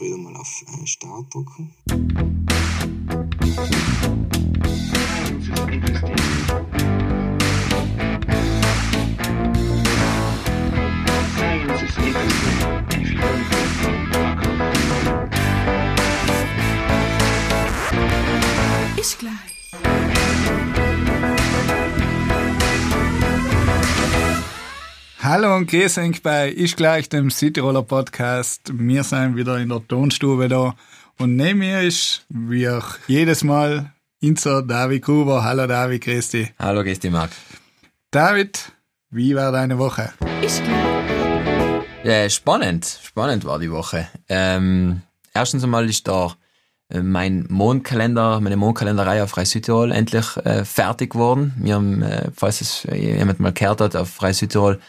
wieder mal auf äh, Start drücken. Ist gleich. Hallo und grüß euch bei Ich gleich dem Cityroller Podcast. Wir sind wieder in der Tonstube da und neben mir ist, wie auch jedes Mal, unser David Gruber. Hallo David, grüß dich. Hallo, grüß dich, Marc. David, wie war deine Woche? Ist gleich. Ja, spannend, spannend war die Woche. Ähm, erstens einmal ist da äh, mein Mondkalender, meine Mondkalenderei auf Frei Südtirol endlich äh, fertig geworden. Wir haben, äh, falls es jemand mal gehört hat, auf Frei Südtirol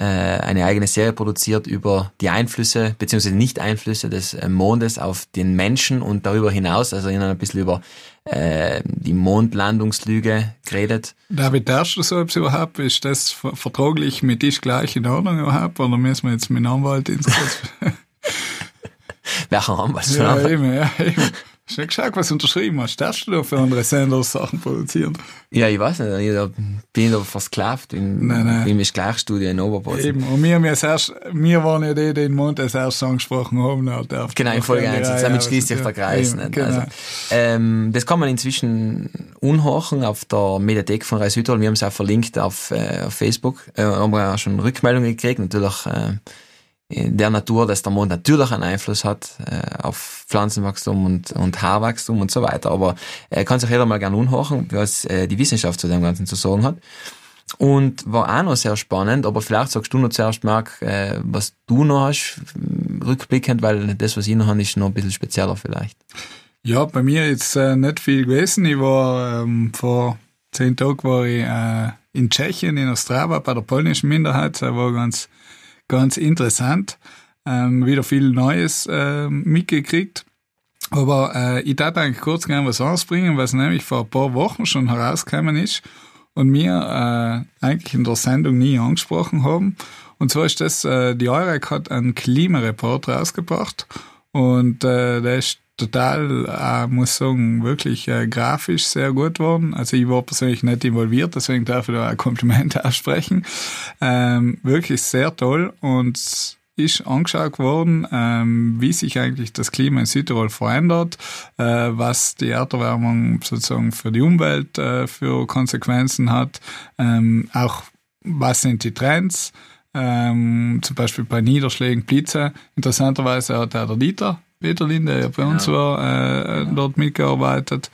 äh, eine eigene Serie produziert über die Einflüsse beziehungsweise Nicht-Einflüsse des äh, Mondes auf den Menschen und darüber hinaus, also ihnen ein bisschen über äh, die Mondlandungslüge geredet. David, darfst du so etwas überhaupt? Ist das ver- vertraglich mit dich gleich in Ordnung überhaupt? Oder müssen wir jetzt mit dem Anwalt ins Welcher Anwalt? Ja, eben, ja, eben. Schon geschaut, was du unterschrieben hast. Darfst du da für andere Sender Sachen produzieren? Ja, ich weiß nicht, ich da- bin da versklavt in, Nein, nein. in meiner Gleichstudie in Oberbozen. Eben. Und wir, ja erst, wir waren ja die, die den Mond als erstes angesprochen haben. na, darf- Genau, in Folge darf- 1. ja, Damit schließt sich der Kreis. eben, nicht? Genau. Also, ähm, das kann man inzwischen unhorchen auf der Mediathek von Reis Südtirol. Wir haben es auch verlinkt auf, äh, auf Facebook. Äh, haben wir auch schon Rückmeldungen gekriegt. Natürlich äh, der Natur, dass der Mond natürlich einen Einfluss hat äh, auf Pflanzenwachstum und, und Haarwachstum und so weiter. Aber äh, kann sich jeder mal gerne unhorchen, was äh, die Wissenschaft zu dem Ganzen zu sagen hat. Und war auch noch sehr spannend, aber vielleicht sagst du noch zuerst, Marc, äh, was du noch hast, äh, rückblickend, weil das, was ich noch habe, ist noch ein bisschen spezieller vielleicht. Ja, bei mir jetzt äh, nicht viel gewesen. Ich war ähm, vor zehn Tagen war ich äh, in Tschechien, in Ostrava, bei der polnischen Minderheit. Das war ganz, ganz interessant. Ähm, wieder viel Neues äh, mitgekriegt. Aber äh, ich darf eigentlich kurz gerne was ausbringen, was nämlich vor ein paar Wochen schon herausgekommen ist und wir äh, eigentlich in der Sendung nie angesprochen haben. Und zwar ist das, äh, die EUREC hat einen Klimareport rausgebracht und äh, der ist total, äh, muss sagen, wirklich äh, grafisch sehr gut geworden. Also ich war persönlich nicht involviert, deswegen darf ich da ein Kompliment aussprechen. Ähm, wirklich sehr toll und ist angeschaut worden, ähm, wie sich eigentlich das Klima in Südtirol verändert, äh, was die Erderwärmung sozusagen für die Umwelt äh, für Konsequenzen hat, ähm, auch was sind die Trends, ähm, zum Beispiel bei Niederschlägen, Blitze. Interessanterweise hat der Dieter Peterlin, der ja bei uns war, äh, dort mitgearbeitet.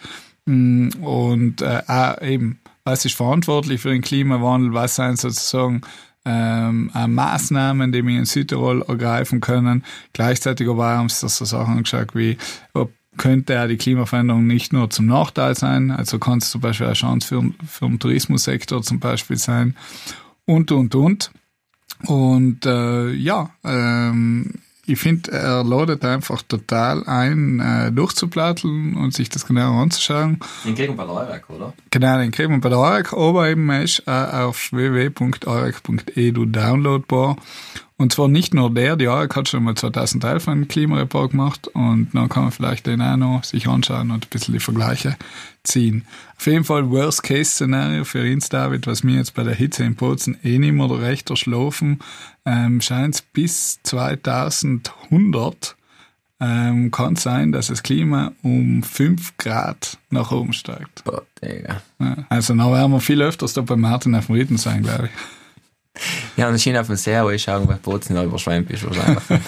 Mm, Und äh, auch eben, was ist verantwortlich für den Klimawandel, was sind sozusagen ähm, äh, Maßnahmen, die wir in Südtirol ergreifen können. Gleichzeitig aber haben sie so Sachen angeschaut wie, ob könnte ja die Klimaveränderung nicht nur zum Nachteil sein, also kann es zum Beispiel eine Chance für, für den Tourismussektor zum Beispiel sein und, und, und. Und äh, ja, ähm, ich finde, er ladet einfach total ein, äh, durchzuplatteln und sich das genau anzuschauen. In Gegend bei Leuwerk, oder? Genau, den kriegt man bei der AREC, aber eben er ist auch auf www.arec.edu downloadbar. Und zwar nicht nur der, die AREC hat schon mal 2011 einen Klimareport gemacht und dann kann man vielleicht den auch noch sich anschauen und ein bisschen die Vergleiche ziehen. Auf jeden Fall Worst-Case-Szenario für uns, David, was mir jetzt bei der Hitze in Bozen eh nicht mehr recht erschlafen, ähm, scheint es bis 2100 ähm, kann sein, dass das Klima um 5 Grad nach oben steigt. Boah, Digga. Ja, Also, dann werden wir viel öfters da bei Martin auf dem Ritten sein, glaube ich. Ja, und das schien auf dem See, wo ich schaue, bei Bozen noch überschwemmt ist wahrscheinlich.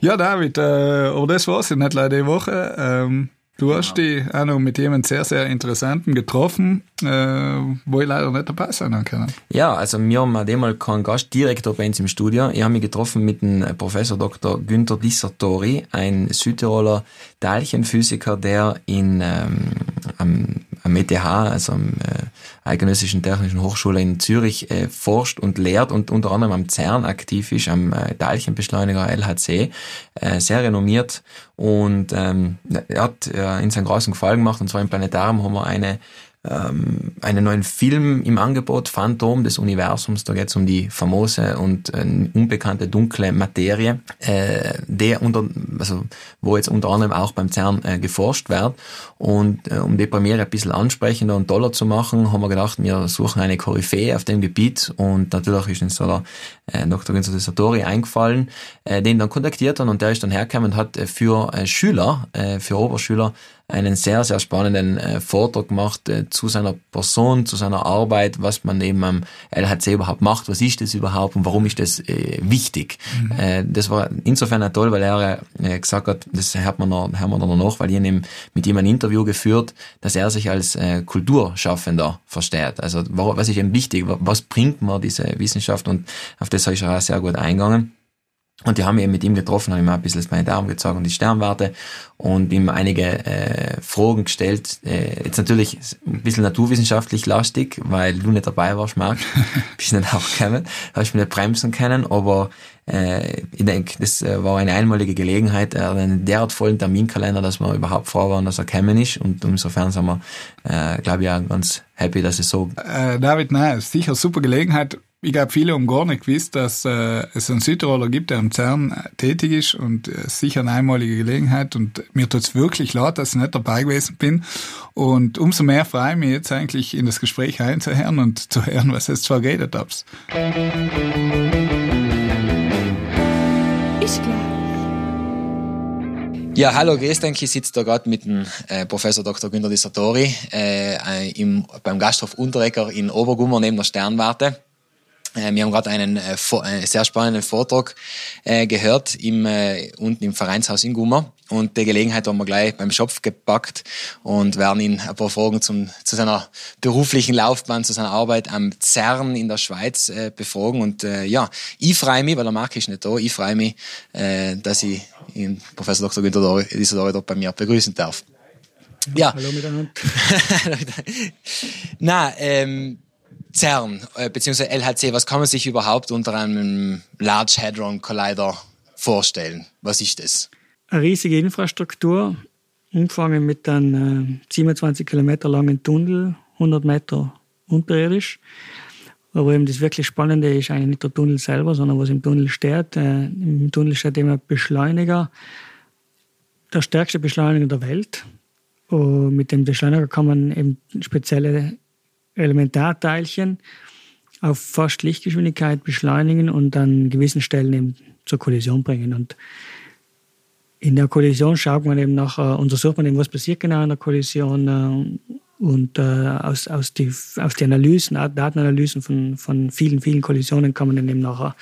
Ja, David, äh, aber das war's ja nicht leider die Woche. Ähm, du hast dich auch noch mit jemandem sehr, sehr interessanten getroffen, äh, wo ich leider nicht dabei sein kann. Ja, also wir haben auch mal keinen Gast direkt bei uns im Studio. Ich habe mich getroffen mit dem Professor Dr. Günther Dissertori, ein Südtiroler Teilchenphysiker, der in ähm, am, am ETH, also am äh, Eidgenössischen Technischen Hochschule in Zürich, äh, forscht und lehrt und unter anderem am CERN aktiv ist, am äh, Teilchenbeschleuniger LHC, äh, sehr renommiert und ähm, er hat äh, in seinen großen Gefallen gemacht und zwar im Planetarium haben wir eine ähm, einen neuen Film im Angebot, Phantom des Universums. Da geht es um die famose und äh, unbekannte dunkle Materie, äh, der unter, also wo jetzt unter anderem auch beim CERN äh, geforscht wird. Und äh, um die Premiere ein bisschen ansprechender und toller zu machen, haben wir gedacht, wir suchen eine Koryphäe auf dem Gebiet und natürlich ist uns da der äh, Dr. Günther Satori eingefallen, äh, den dann kontaktiert hat und der ist dann hergekommen und hat äh, für äh, Schüler, äh, für Oberschüler einen sehr, sehr spannenden äh, Vortrag gemacht äh, zu seiner Person, zu seiner Arbeit, was man eben am LHC überhaupt macht, was ist das überhaupt und warum ist das äh, wichtig. Mhm. Äh, das war insofern auch toll, weil er äh, gesagt hat, das hört man, noch, hört man dann noch, weil ich mit ihm ein Interview geführt, dass er sich als äh, Kulturschaffender versteht. Also was ist eben wichtig, was bringt man diese Wissenschaft und auf das habe ich auch sehr gut eingegangen. Und die haben mich eben mit ihm getroffen, habe ihm ein bisschen das meine Daumen gezeigt und die Sternwarte und ihm einige äh, Fragen gestellt. Äh, jetzt natürlich ein bisschen naturwissenschaftlich lastig, weil du nicht dabei warst, Marc. Bist nicht auch gekommen. Habe ich mir nicht bremsen können, aber äh, ich denke, das äh, war eine einmalige Gelegenheit, er hat einen derart vollen Terminkalender, dass wir überhaupt froh waren, dass er gekommen ist und insofern sind wir, äh, glaube ich, auch ganz happy, dass es so... Äh, David, nein, sicher super Gelegenheit ich glaube, viele haben gar nicht gewusst, dass äh, es einen Südtiroler gibt, der am CERN äh, tätig ist und äh, sicher eine einmalige Gelegenheit. Und mir tut es wirklich leid, dass ich nicht dabei gewesen bin. Und umso mehr freue ich mich jetzt eigentlich in das Gespräch einzuhören und zu hören, was jetzt geredet habt. Ich glaube. Ja, hallo, grüß dich. Ich sitze da gerade mit dem äh, Professor Dr. Günter Dissertori äh, im, beim Gasthof Unterrecker in Obergummer neben der Sternwarte. Äh, wir haben gerade einen, äh, einen sehr spannenden Vortrag äh, gehört im, unten im Vereinshaus in Gummer. Und die Gelegenheit haben wir gleich beim Schopf gepackt und werden ihn ein paar Fragen zum, zu seiner beruflichen Laufbahn, zu seiner Arbeit am CERN in der Schweiz äh, befragen. Und äh, ja, ich freue mich, weil der Marc ist nicht da, ich freue mich, äh, dass ich ihn, Professor Dr. Günther Isidori dort bei mir begrüßen darf. Ja. Hallo miteinander. Na, ähm, CERN äh, bzw. LHC, was kann man sich überhaupt unter einem Large Hadron Collider vorstellen? Was ist das? Eine riesige Infrastruktur, umgefangen mit einem äh, 27 Kilometer langen Tunnel, 100 Meter unterirdisch. Aber eben das wirklich Spannende ist eigentlich nicht der Tunnel selber, sondern was im Tunnel steht. Äh, Im Tunnel steht immer Beschleuniger, der stärkste Beschleuniger der Welt. Und mit dem Beschleuniger kann man eben spezielle Elementarteilchen auf fast Lichtgeschwindigkeit beschleunigen und an gewissen Stellen eben zur Kollision bringen. Und in der Kollision schaut man eben nachher, untersucht man eben, was passiert genau in der Kollision äh, und äh, aus, aus, die, aus die Analysen, Datenanalysen von, von vielen, vielen Kollisionen kann man dann eben nachher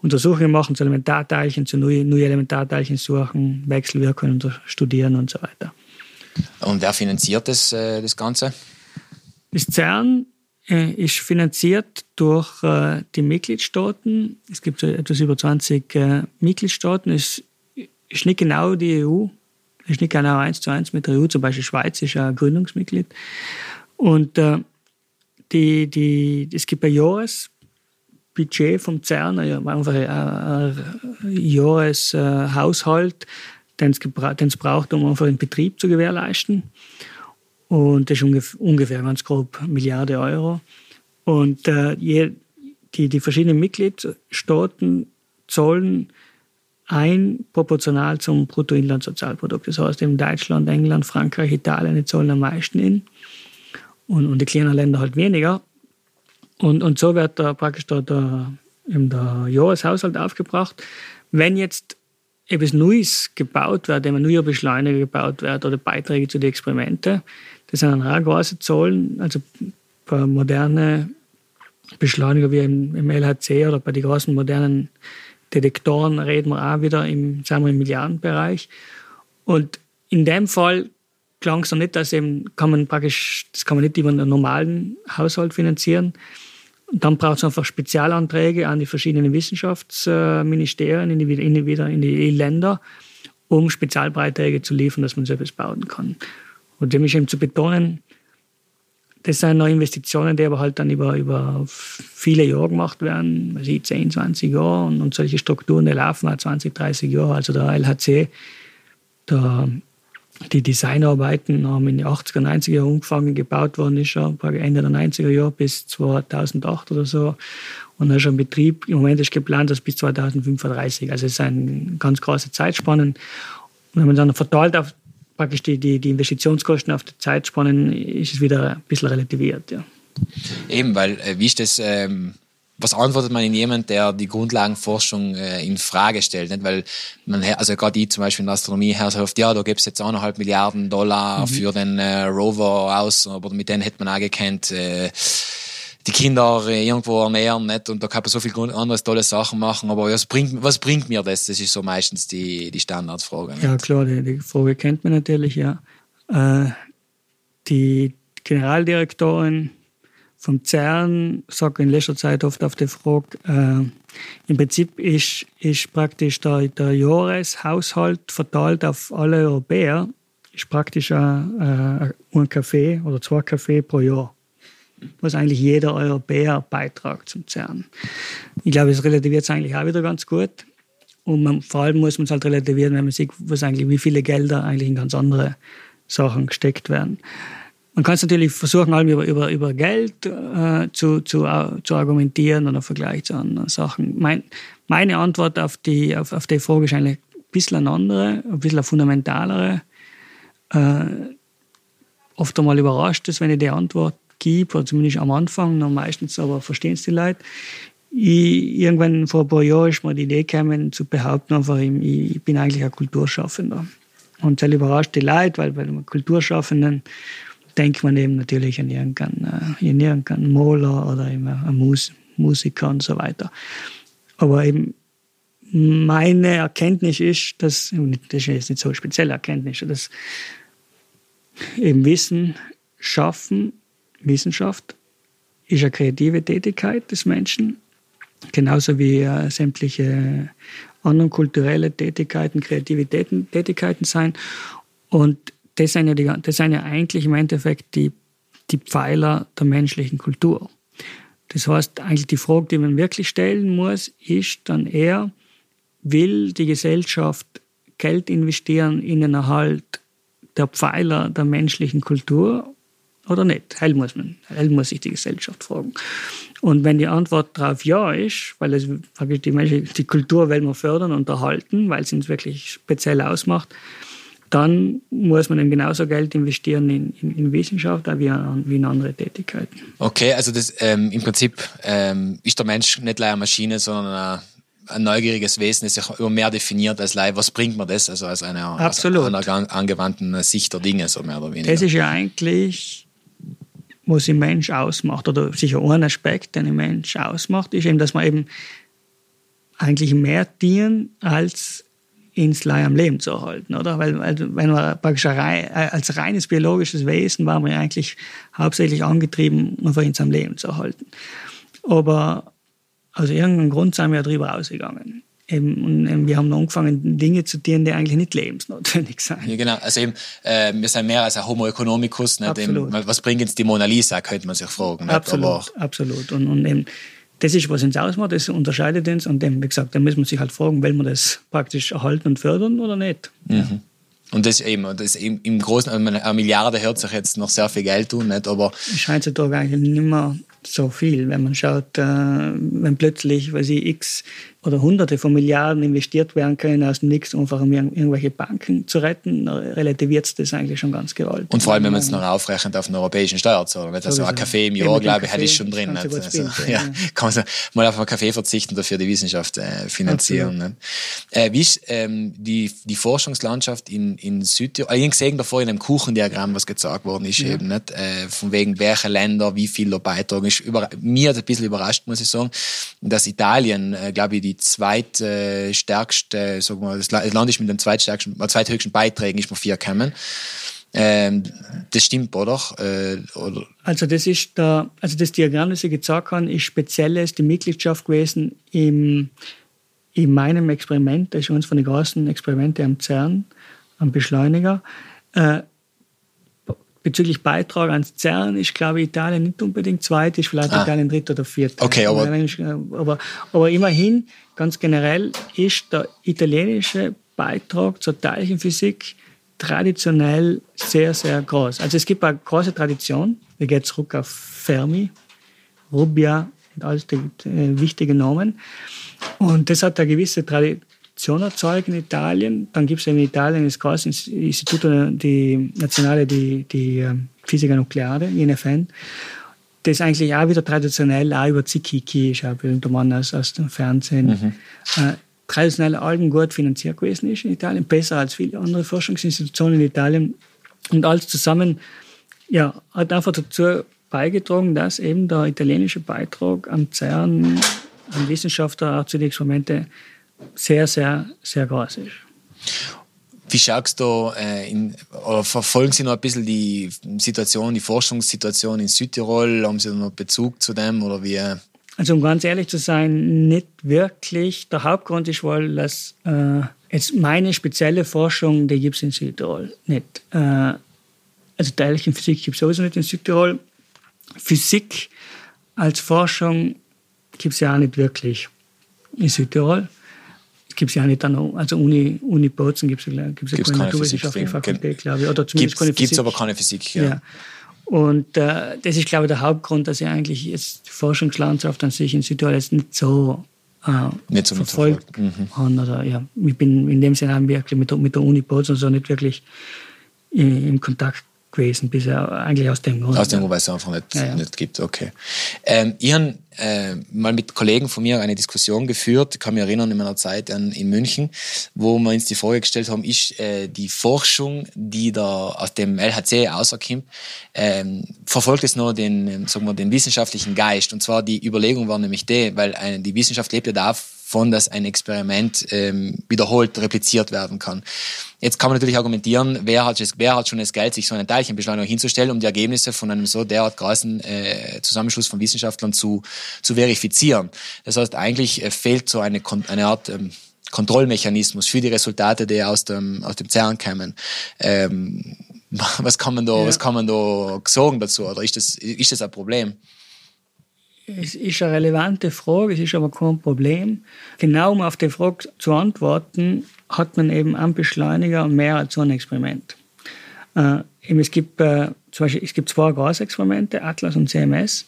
Untersuchungen machen zu Elementarteilchen, zu neue, neue Elementarteilchen suchen, Wechselwirkungen studieren und so weiter. Und wer finanziert das, äh, das Ganze? Das CERN äh, ist finanziert durch äh, die Mitgliedstaaten. Es gibt etwas über 20 äh, Mitgliedstaaten. Es ist nicht genau die EU, es ist nicht genau eins zu eins mit der EU. Zum Beispiel Schweiz ist ein Gründungsmitglied. Und die, die, es gibt ein Jahresbudget vom CERN, einfach ein, Jahreshaushalt, den es braucht, um einfach den Betrieb zu gewährleisten. Und das ist ungefähr, ganz grob Milliarde Euro. Und äh, die, die verschiedenen Mitgliedstaaten zahlen ein proportional zum Bruttoinlandssozialprodukt. Das heißt, in Deutschland, England, Frankreich, Italien, die zahlen am meisten in. Und, und die kleinen Länder halt weniger. Und, und so wird da praktisch da der, der Jahreshaushalt aufgebracht. Wenn jetzt etwas Neues gebaut wird, ein neuer Beschleuniger gebaut wird oder Beiträge zu den Experimenten, das sind auch große Zahlen. Also bei modernen Beschleuniger wie im, im LHC oder bei den großen modernen Detektoren reden wir auch wieder im, sagen wir, im Milliardenbereich. Und in dem Fall klang es noch nicht, dass eben kann man praktisch, das kann man nicht über einen normalen Haushalt finanzieren. Und dann braucht es einfach Spezialanträge an die verschiedenen Wissenschaftsministerien, in die, in die, wieder in die Länder, um Spezialbeiträge zu liefern, dass man so etwas bauen kann. Und dem ist eben zu betonen, das sind noch Investitionen, die aber halt dann über, über viele Jahre gemacht werden, also 10, 20 Jahre und, und solche Strukturen, die laufen halt 20, 30 Jahre. Also der LHC, der die Designarbeiten haben in den 80er, 90er Jahren angefangen, gebaut worden ist schon Ende der 90er Jahre bis 2008 oder so. Und dann schon Betrieb. Im Moment ist geplant, dass bis 2035. Also es eine ganz große Zeitspannen. Und wenn man dann verteilt auf praktisch die, die, die Investitionskosten auf die Zeitspannen, ist es wieder ein bisschen relativiert. Ja. Eben, weil äh, wie ist das, ähm, was antwortet man in jemand, der die Grundlagenforschung äh, in Frage stellt? Nicht? Weil man, also gerade ich zum Beispiel in der Astronomie her so oft, ja, da gibt es jetzt eineinhalb Milliarden Dollar mhm. für den äh, Rover aus, aber mit denen hätte man auch gekannt, äh, die Kinder äh, irgendwo ernähren, nicht? Und da kann man so viel andere tolle Sachen machen. Aber was bringt, was bringt mir das? Das ist so meistens die, die Standardfrage. Nicht? Ja, klar, die, die Frage kennt man natürlich, ja. Äh, die Generaldirektorin vom CERN sagt in letzter Zeit oft auf die Frage, äh, im Prinzip ist, ist praktisch der, der Jahreshaushalt verteilt auf alle Europäer, ist praktisch ein, äh, ein Kaffee oder zwei Kaffee pro Jahr, was eigentlich jeder Europäer beitragt zum CERN. Ich glaube, es relativiert es eigentlich auch wieder ganz gut. Und man, vor allem muss man es halt relativieren, wenn man sieht, was eigentlich, wie viele Gelder eigentlich in ganz andere Sachen gesteckt werden. Man kann es natürlich versuchen, allem über, über, über Geld äh, zu, zu, uh, zu argumentieren oder Vergleich zu anderen Sachen. Mein, meine Antwort auf die, auf, auf die Frage ist eigentlich ein bisschen eine andere, ein bisschen eine fundamentalere. Äh, oft einmal überrascht es, wenn ich die Antwort gebe, oder zumindest am Anfang, noch meistens aber verstehen es die Leute. Ich, irgendwann vor ein paar Jahren ist mir die Idee gekommen, zu behaupten, einfach, ich, ich bin eigentlich ein Kulturschaffender. Und das überrascht die Leute, weil bei einem Kulturschaffenden denkt man eben natürlich an irgendeinen, äh, irgendeinen Maler oder einen Mus Musiker und so weiter. Aber eben meine Erkenntnis ist, dass, das ist jetzt nicht so eine spezielle Erkenntnis, dass eben Wissen schaffen, Wissenschaft ist eine kreative Tätigkeit des Menschen, genauso wie äh, sämtliche anderen kulturelle Tätigkeiten, kreative Tätigkeiten sein. Und das sind ja, die, das sind ja eigentlich im Endeffekt die, die Pfeiler der menschlichen Kultur. Das heißt, eigentlich die Frage, die man wirklich stellen muss, ist dann eher, will die Gesellschaft Geld investieren in den Erhalt der Pfeiler der menschlichen Kultur oder nicht? Hell muss man, hell muss sich die Gesellschaft fragen. Und wenn die Antwort darauf ja ist, weil es die, Mensch, die Kultur will man fördern und erhalten, weil es uns wirklich speziell ausmacht, dann muss man eben genauso Geld investieren in, in, in Wissenschaft wie, wie in andere Tätigkeiten. Okay, also das, ähm, im Prinzip ähm, ist der Mensch nicht leider eine Maschine, sondern ein, ein neugieriges Wesen, das sich immer mehr definiert als Leih. Was bringt man das? Also als eine, Absolut. Als einer angewandten Sicht der Dinge, so mehr oder weniger. Das ist ja eigentlich, was ein Mensch ausmacht, oder sicher ein Aspekt, den ein Mensch ausmacht, ist eben, dass man eben eigentlich mehr dienen als Insel am Leben zu erhalten, oder? Weil, weil wenn man praktisch äh, als reines biologisches Wesen war man eigentlich hauptsächlich angetrieben, einfach ins am Leben zu erhalten. Aber aus irgendeinem Grund sind wir darüber ausgegangen. Eben, und wir haben angefangen, Dinge zu tun, die eigentlich nicht lebensnotwendig sind. Ja, genau. Also eben, äh, wir sind mehr als ein Homo economicus. Absolut. Eben, was bringt jetzt die Mona Lisa, könnte man sich fragen. Nicht? Absolut, Aber absolut. Und, und eben, das ist, was uns ausmacht, das unterscheidet uns. Und dem, wie gesagt, da muss man sich halt fragen, will man das praktisch erhalten und fördern oder nicht. Mhm. Und das eben, das im, im Großen, eine Milliarde hört sich jetzt noch sehr viel Geld tun, nicht? Aber. Es scheint sich doch eigentlich nicht mehr so viel, wenn man schaut, äh, wenn plötzlich, weiß ich, x oder Hunderte von Milliarden investiert werden können aus dem Nix, einfach um irgendwelche Banken zu retten, relativiert es das eigentlich schon ganz gewaltig. Und vor allem, wenn man es noch aufrechnet auf den europäischen Steuerzahler. Also so ein Kaffee im Jahr, glaube ich, hätte ich schon drin. Also, ja, ja. Kann man mal auf einen Kaffee verzichten, dafür die Wissenschaft äh, finanzieren. Äh, wie ist ähm, die, die Forschungslandschaft in, in Südtirol? Ich habe gesehen davor in einem Kuchendiagramm, was gezeigt worden ist, ja. eben, nicht? Äh, von wegen welche Länder, wie viel da beitragen. Ist über, mir hat ein bisschen überrascht, muss ich sagen, dass Italien, äh, glaube ich, die zweitstärkste, sagen wir, das Land ist mit den zweitstärksten, äh, zweithöchsten Beiträgen ist mir vier gekommen. Ähm, das stimmt, oder? Äh, oder? Also das ist der, also das Diagramm, das ich gezeigt habe, ist spezielles die Mitgliedschaft gewesen im, in meinem Experiment, das ist eines von den großen Experimente am CERN, am Beschleuniger. Äh, bezüglich Beitrag ans CERN ist, glaube ich, Italien nicht unbedingt zweit, ist vielleicht ah. Italien dritt oder viert. Okay, aber, aber, aber immerhin, ganz generell, ist der italienische Beitrag zur Teilchenphysik traditionell sehr, sehr groß. Also es gibt eine große Tradition. Wir gehen zurück auf Fermi, Rubbia und all die äh, wichtigen Namen. Und das hat eine gewisse Tradition erzeugt in Italien. Dann gibt es in Italien das große Institut, die Nationale, die, die ähm, Physica Nukleare, INFN. Das eigentlich auch wieder traditionell auch über Zikiki ist, auch berühmter Mann aus, aus dem Fernsehen. Mhm. Äh, traditionell allen gut finanziert gewesen ist in Italien, besser als viele andere Forschungsinstitutionen in Italien. Und alles zusammen ja, hat einfach dazu beigetragen, dass eben der italienische Beitrag am CERN, an Wissenschaftler auch zu den Experimente sehr, sehr, sehr groß ist. Wie schaust du äh, in, oder verfolgen Sie noch ein bisschen die Situation, die Forschungssituation in Südtirol? Haben Sie noch Bezug zu dem oder wie? Also um ganz ehrlich zu sein, nicht wirklich. Der Hauptgrund ist wohl, dass äh, jetzt meine spezielle Forschung, die gibt es in Südtirol nicht. Äh, also Teilchenphysik gibt es sowieso nicht in Südtirol. Physik als Forschung gibt es ja auch nicht wirklich in Südtirol. Gibt es ja auch nicht an, also Uni, Uni Bozen gibt es ja keine naturwissenschaftliche Fakultät, glaube ich. Oder zumindest gibt's, keine Physik. Gibt es aber keine Physik, ja. ja. Und äh, das ist, glaube ich, der Hauptgrund, dass ich eigentlich jetzt die Forschungslandschaft an sich in Südtirol jetzt nicht so, äh, nicht so verfolgt mhm. habe. Oder, ja, ich bin in dem Sinne wirklich mit, mit der Uni Bozen so nicht wirklich im Kontakt gewesen, bisher eigentlich aus dem Grund. Aus dem Grund, weil es einfach nicht, ja, ja. nicht gibt, okay. Ähm, ich habe äh, mal mit Kollegen von mir eine Diskussion geführt, ich kann mich erinnern in meiner Zeit an, in München, wo wir uns die Frage gestellt haben, ist äh, die Forschung, die da aus dem LHC rauskommt, ähm, verfolgt es nur den, sagen wir, den wissenschaftlichen Geist? Und zwar die Überlegung war nämlich die, weil äh, die Wissenschaft lebt ja davon, dass ein Experiment ähm, wiederholt repliziert werden kann. Jetzt kann man natürlich argumentieren, wer hat, wer hat schon das Geld, sich so einen Teilchenbeschleuniger hinzustellen, um die Ergebnisse von einem so derart großen äh, Zusammenschluss von Wissenschaftlern zu, zu verifizieren. Das heißt, eigentlich äh, fehlt so eine, eine Art ähm, Kontrollmechanismus für die Resultate, die aus dem, aus dem CERN kommen. Ähm, was kann man da, ja. was kann man da sagen dazu? Oder ist das, ist das ein Problem? Es ist eine relevante Frage, es ist aber kein Problem. Genau um auf die Frage zu antworten, hat man eben am Beschleuniger mehr als so ein Experiment. Äh, es, gibt, äh, zum Beispiel, es gibt zwei Gasexperimente, Atlas und CMS,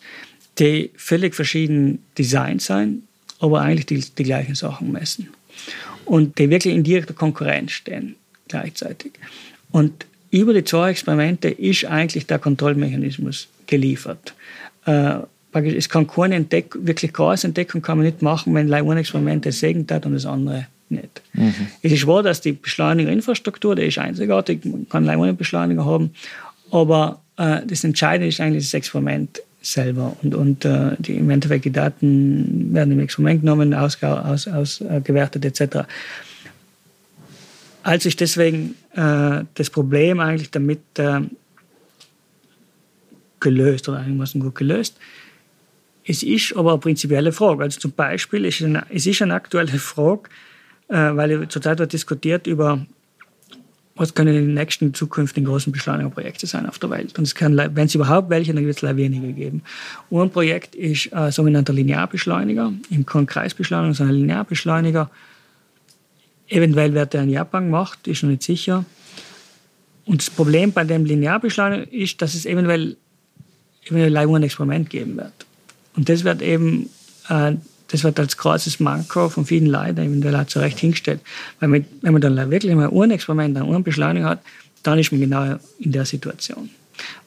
die völlig verschieden designt sein, aber eigentlich die, die gleichen Sachen messen. Und die wirklich in direkter Konkurrenz stehen gleichzeitig. Und über die zwei Experimente ist eigentlich der Kontrollmechanismus geliefert. Äh, es kann keine Entdeck wirklich Gasentdeckung kann man nicht machen, wenn ein Experiment das segnet hat und das andere nicht. Mhm. Es ist wahr, dass die Beschleunigerinfrastruktur, die ist einzigartig, man kann einen Beschleuniger haben, aber äh, das Entscheidende ist eigentlich das Experiment selber und, und äh, die, im Endeffekt die Daten werden im Experiment genommen, ausgewertet aus, aus, äh, etc. Also ist deswegen äh, das Problem eigentlich damit äh, gelöst oder einigermaßen gut gelöst. Es ist aber eine prinzipielle Frage. Also zum Beispiel ist es eine, es ist eine aktuelle Frage, äh, weil zurzeit wird diskutiert über, was können die nächsten zukünftigen großen Beschleunigerprojekte sein auf der Welt. Und es kann, wenn es überhaupt welche, dann wird es leider weniger geben. Und ein Projekt ist ein sogenannter Linearbeschleuniger, im Kreisbeschleuniger, sondern ein Linearbeschleuniger. Eventuell wird er in Japan gemacht, ist noch nicht sicher. Und das Problem bei dem Linearbeschleuniger ist, dass es eventuell, eventuell ein Experiment geben wird. Und das wird eben äh, das wird als großes Manko von vielen Leuten eventuell auch zu Recht hingestellt. Weil man, wenn man dann wirklich mal ein Experiment, eine Beschleunigung hat, dann ist man genau in der Situation.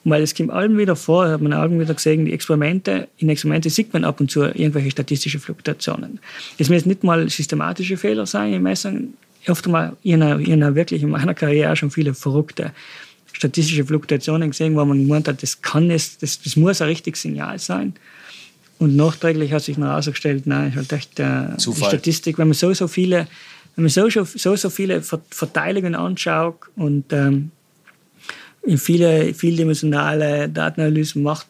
Und weil es kommt allem wieder vor, hat man allem wieder gesehen, die Experimente, in Experimente sieht man ab und zu irgendwelche statistische Fluktuationen. Es müssen nicht mal systematische Fehler sein in Messungen. Oft mal, ich habe wirklich in meiner Karriere schon viele verrückte statistische Fluktuationen gesehen, wo man gemeint hat, das kann es, das, das muss ein richtiges Signal sein. Und nachträglich hat sich herausgestellt, nein, ist halt echt äh, die Statistik, wenn man so, so viele, wenn man so, so, so viele Verteilungen anschaut und ähm, in viele vieldimensionale Datenanalysen macht,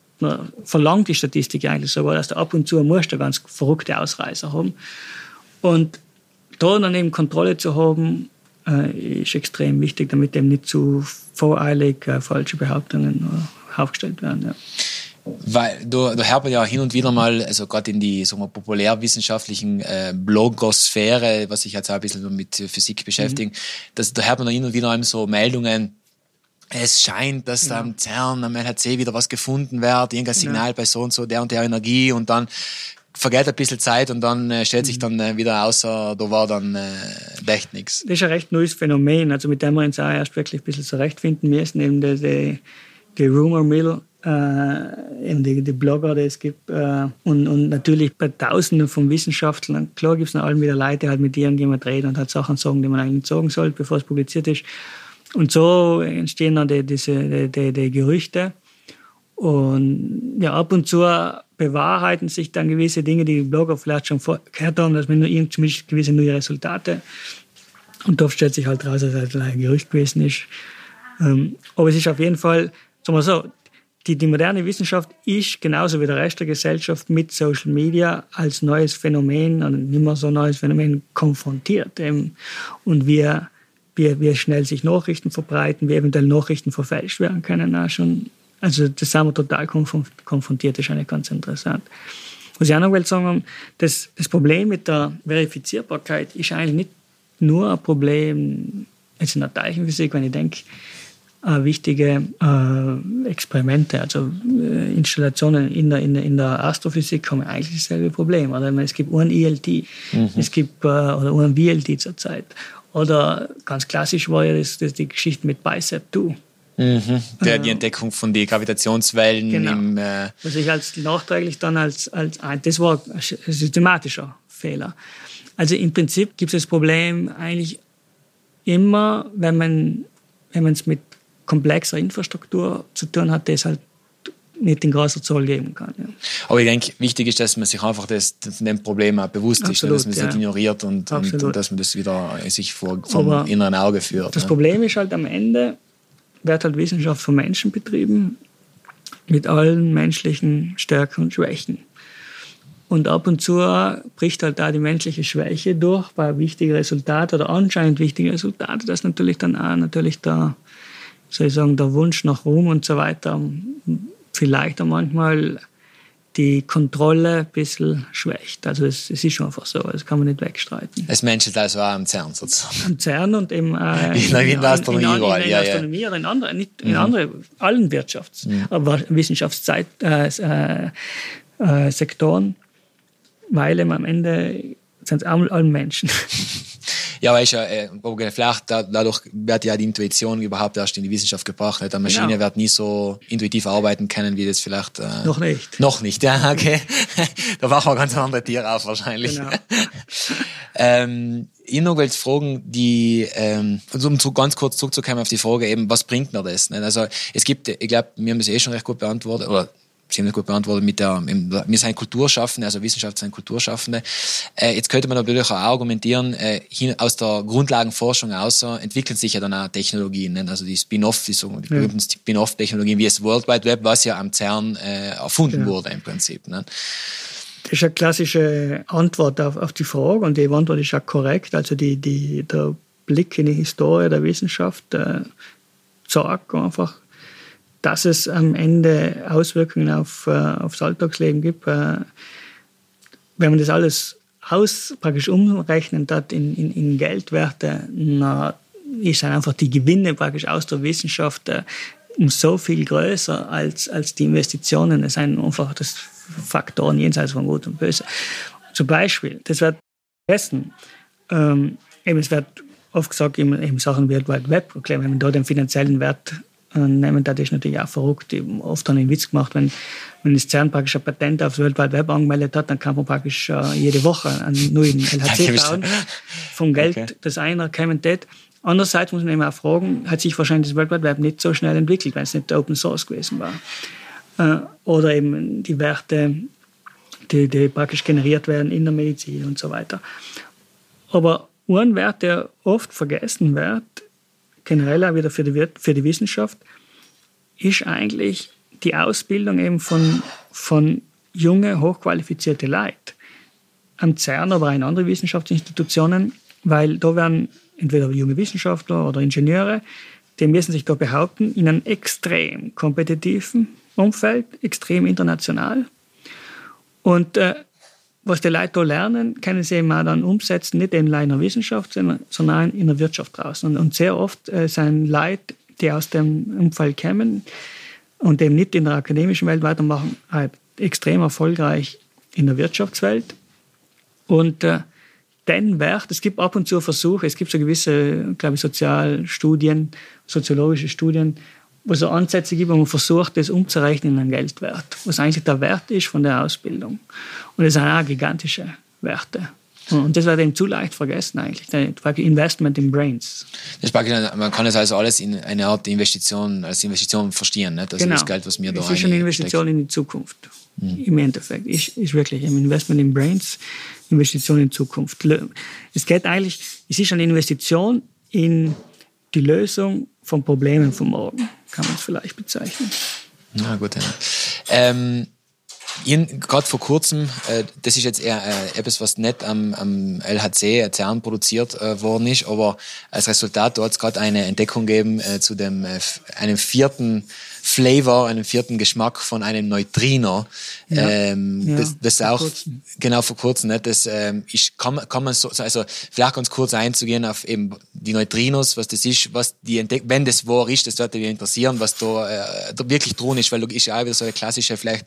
verlangt die Statistik eigentlich sogar, dass du ab und zu musst du ganz verrückte Ausreißer haben. Und da dann eben Kontrolle zu haben, äh, ist extrem wichtig, damit eben nicht zu voreilig äh, falsche Behauptungen äh, aufgestellt werden. Ja. Weil da, da hört man ja hin und wieder mal, also gerade in die sagen wir, populärwissenschaftlichen äh, Blogosphäre, was sich jetzt auch ein bisschen mit Physik beschäftigt, mhm. das, da hört man hin und wieder so Meldungen, es scheint, dass ja. am CERN, am LHC wieder was gefunden wird, irgendein Signal ja. bei so und so der und der Energie und dann vergeht ein bisschen Zeit und dann äh, stellt sich mhm. dann äh, wieder außer, da war dann äh, echt nichts. Das ist ein recht neues Phänomen, also mit dem wir uns auch erst wirklich ein bisschen zurechtfinden müssen, eben die, die, die Rumor Mill, äh, eben die, die Blogger, die es gibt äh, und, und natürlich bei Tausenden von Wissenschaftlern, klar gibt es noch allem wieder Leute, die halt mit irgendjemand reden und halt Sachen sagen, die man eigentlich sagen sollte, bevor es publiziert ist. Und so entstehen dann die, diese, die, die, die Gerüchte. Und ja, ab und zu bewahrheiten sich dann gewisse Dinge, die die Blogger vielleicht schon gehört haben, dass man nur zumindest gewisse neue Resultate. Und oft stellt sich halt raus, dass es ein Gerücht gewesen ist. Ähm, aber es ist auf jeden Fall, sagen wir so, die, die moderne Wissenschaft ist genauso wie der Rest der Gesellschaft mit Social Media als neues Phänomen, und nicht mehr so neues Phänomen, konfrontiert. Und wir wie, wie schnell sich Nachrichten verbreiten, wie eventuell Nachrichten verfälscht werden können. Auch schon. Also das sind wir total konfrontiert, das ist eigentlich ganz interessant. Was ich auch noch will sagen, das, das Problem mit der Verifizierbarkeit ist eigentlich nicht nur ein Problem jetzt in der Teilchenphysik, wenn ich denke, wichtige äh, Experimente, also äh, Installationen in der, in, in der Astrophysik haben eigentlich dasselbe Problem. Oder? Es gibt ein ILT, mhm. es gibt äh, oder ein VLT zurzeit. Oder ganz klassisch war ja das, das die Geschichte mit Bicep 2. Mhm. Der, die Entdeckung von den Gravitationswellen genau. im. Äh Was ich als nachträglich dann als, als das war ein systematischer Fehler. Also im Prinzip gibt es das Problem eigentlich immer, wenn man wenn man es mit komplexer Infrastruktur zu tun hat, das halt nicht in großer Zahl geben kann. Ja. Aber ich denke, wichtig ist, dass man sich einfach das, dem Problem auch bewusst Absolut, ist, dass man es ja. nicht ignoriert und, und, und, dass man das wieder sich vor, vom Aber inneren Auge führt. Das ne? Problem ist halt am Ende, wird halt Wissenschaft von Menschen betrieben, mit allen menschlichen Stärken und Schwächen. Und ab und zu bricht halt da die menschliche Schwäche durch bei wichtigen Resultaten oder anscheinend wichtigen Resultaten, dass natürlich dann auch natürlich der, soll ich sagen, der Wunsch nach Ruhm und so weiter vielleicht auch manchmal die Kontrolle ein bisschen schwächt. Also es, es ist schon einfach so, das kann man nicht wegstreiten. Es menschelt also auch am CERN sozusagen. Am CERN und im, äh, in, in, in, der Astronomie, in, in, in, in ja, Astronomie ja. oder in anderen, nicht in mhm. andere, allen Wirtschafts-, mhm. aber Wissenschaftssektoren, äh, äh, weil eben am Ende sind es alle Menschen. Ja, weißt du, äh, vielleicht dadurch wird ja die Intuition überhaupt erst in die Wissenschaft gebracht. Eine Maschine genau. wird nie so intuitiv arbeiten können, wie das vielleicht. Äh, noch nicht. Noch nicht, ja, okay. da machen wir ganz andere Tiere auf wahrscheinlich. Genau. ähm, ich noch wollte fragen, die, ähm, also um zu, ganz kurz zurückzukommen auf die Frage eben, was bringt mir das? Ne? Also es gibt, ich glaube, wir haben das eh schon recht gut beantwortet, oder ziemlich gut beantwortet mit der, wir sind Kulturschaffende, also Wissenschaft sind Kulturschaffende. Äh, jetzt könnte man natürlich auch argumentieren, äh, hin, aus der Grundlagenforschung außer entwickeln sich ja dann auch Technologien, ne? also die Spin-off, die, so, die ja. berühmten Spin-off-Technologien wie das World Wide Web, was ja am CERN äh, erfunden ja. wurde im Prinzip. Ne? Das ist eine klassische Antwort auf, auf die Frage und die Antwort ist auch korrekt. Also die, die, der Blick in die Historie der Wissenschaft äh, sagt einfach, dass es am Ende Auswirkungen auf, äh, aufs Alltagsleben gibt. Äh, wenn man das alles aus, praktisch umrechnen hat in, in, in Geldwerte, na, ist einfach die Gewinne praktisch aus der Wissenschaft äh, um so viel größer als, als die Investitionen. Es sind einfach das Faktoren jenseits von Gut und Böse. Zum Beispiel, das wird vergessen, ähm, eben es wird oft gesagt, in, in Sachen World Wide Web, okay, wenn man da den finanziellen Wert nehmen, das ist natürlich auch verrückt. Oft einen Witz gemacht, wenn, wenn das CERN praktisch ein Patent auf World Wide Web angemeldet hat, dann kann man praktisch uh, jede Woche einen neuen LHC bauen. Vom Geld, okay. das einer kämen tät. Andererseits muss man eben auch fragen, hat sich wahrscheinlich das World Wide Web nicht so schnell entwickelt, wenn es nicht Open Source gewesen war. Uh, oder eben die Werte, die, die praktisch generiert werden in der Medizin und so weiter. Aber ein Wert, der oft vergessen wird, generell auch wieder für die, für die Wissenschaft, ist eigentlich die Ausbildung eben von, von junge, hochqualifizierte Leuten. Am CERN, aber auch in anderen Wissenschaftsinstitutionen, weil da werden entweder junge Wissenschaftler oder Ingenieure, die müssen sich da behaupten in einem extrem kompetitiven Umfeld, extrem international. Und äh, was die Leute da lernen, können sie eben auch dann umsetzen, nicht in der Wissenschaft, sondern in der Wirtschaft draußen. Und, sehr oft äh, sind Leute, die aus dem Umfeld kommen und eben nicht in der akademischen Welt weitermachen, halt extrem erfolgreich in der Wirtschaftswelt. Und äh, den Wert, es gibt ab und zu Versuche, es gibt so gewisse, glaube ich, Sozialstudien, soziologische Studien, wo es so Ansätze gibt, wo man versucht, das umzurechnen in einen Geldwert, was eigentlich der Wert ist von der Ausbildung. Und das sind auch gigantische Werte. Und das wird eben zu leicht vergessen eigentlich, das Investment in Brains. Das man kann es also alles in eine Art Investition, als Investition verstehen, nicht? Also genau. das Geld, was mir da Es ist eine Investition in die Zukunft, mhm. im Endeffekt. Ist, ist wirklich ein Investment in Brains, Investition in Zukunft. Es geht eigentlich, es ist eine Investition in die Lösung von Problemen von morgen, kann man vielleicht bezeichnen. Na gut, ja. Ähm, gerade vor kurzem, äh, das ist jetzt eher äh, etwas, was nicht am, am LHC CERN produziert äh, worden ist, aber als Resultat dort gerade eine Entdeckung gegeben äh, zu dem äh, einem vierten Flavor, einen vierten Geschmack von einem Neutrino. Ja. Ähm, ja, das, das auch kurzem. genau vor kurzem. Ne? Das ähm, ist, kann, kann man so, also vielleicht ganz kurz einzugehen auf eben die Neutrinos, was das ist, was die entdeckt, wenn das wahr ist, das sollte mich interessieren, was da, äh, da wirklich drin ist, weil du ist ja auch wieder so eine klassische vielleicht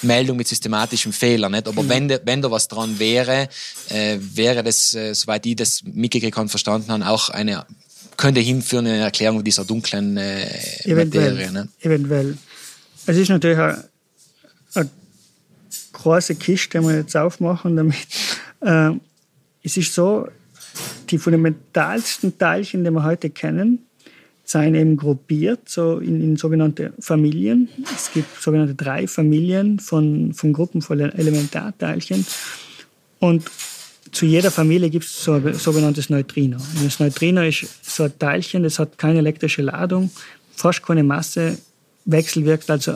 Meldung mit systematischem Fehler, nicht? Aber mhm. wenn, de, wenn da was dran wäre, äh, wäre das, äh, soweit ich das mitgekriegt und verstanden habe, auch eine könnte hinführen in eine Erklärung dieser dunklen äh, eventuell, Materie. Ne? Eventuell. Es ist natürlich eine, eine große Kiste, die wir jetzt aufmachen damit. Äh, es ist so, die fundamentalsten Teilchen, die wir heute kennen, sind eben gruppiert so in, in sogenannte Familien. Es gibt sogenannte drei Familien von, von Gruppen von Elementarteilchen. Und zu jeder Familie gibt es so ein sogenanntes Neutrino. Und das Neutrino ist so ein Teilchen, das hat keine elektrische Ladung, fast keine Masse, wechselwirkt also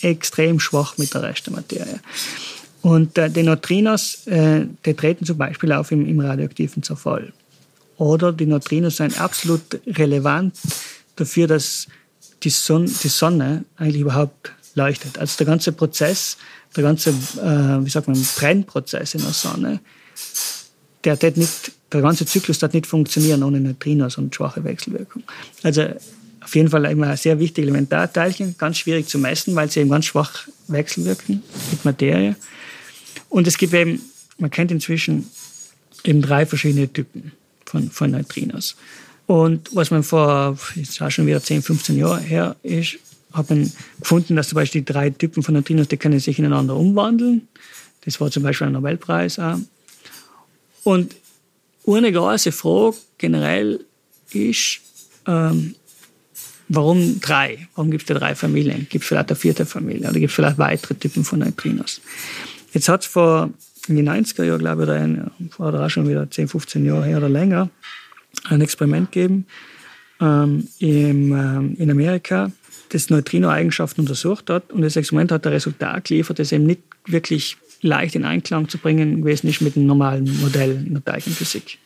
extrem schwach mit der Rest der Materie. Und äh, die Neutrinos, äh, die treten zum Beispiel auf im, im radioaktiven Zerfall. Oder die Neutrinos sind absolut relevant dafür, dass die Sonne, die Sonne eigentlich überhaupt leuchtet. Also der ganze Prozess, der ganze, äh, wie sagt man, Brennprozess in der Sonne der nicht, der ganze Zyklus wird nicht funktionieren ohne Neutrinos und schwache Wechselwirkung. Also auf jeden Fall immer ein sehr wichtiges Elementarteilchen, ganz schwierig zu messen, weil sie eben ganz schwach wechselwirken mit Materie. Und es gibt eben, man kennt inzwischen eben drei verschiedene Typen von, von Neutrinos. Und was man vor, jetzt auch schon wieder 10, 15 Jahren her ist, hat man gefunden, dass zum Beispiel die drei Typen von Neutrinos, die können sich ineinander umwandeln. Das war zum Beispiel ein Nobelpreis auch. Und eine große Frage generell ist, ähm, warum drei? Warum gibt es da drei Familien? Gibt es vielleicht eine vierte Familie oder gibt es vielleicht weitere Typen von Neutrinos? Jetzt hat es vor in den 90er Jahren, glaube ich, oder, ein, oder auch schon wieder 10, 15 Jahre her oder länger, ein Experiment gegeben ähm, im, ähm, in Amerika, das Neutrino-Eigenschaften untersucht hat. Und das Experiment hat ein Resultat geliefert, das eben nicht wirklich leicht in Einklang zu bringen gewesen ist mit einem normalen Modell in der Teilchenphysik.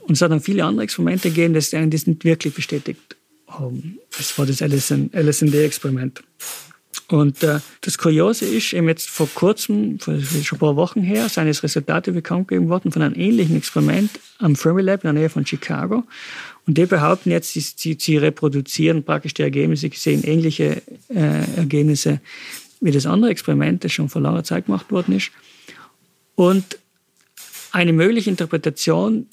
Und es hat dann viele andere Experimente gegeben, die das nicht wirklich bestätigt haben. Das war das LSND-Experiment. Und äh, das Kuriose ist, eben jetzt vor kurzem, vor schon ein paar Wochen her, sind jetzt Resultate bekannt gegeben worden von einem ähnlichen Experiment am Fermilab in der Nähe von Chicago. Und die behaupten jetzt, sie, sie, sie reproduzieren praktisch die Ergebnisse, sie sehen ähnliche äh, Ergebnisse wie das andere Experiment, das schon vor langer Zeit gemacht worden ist. Und eine mögliche Interpretation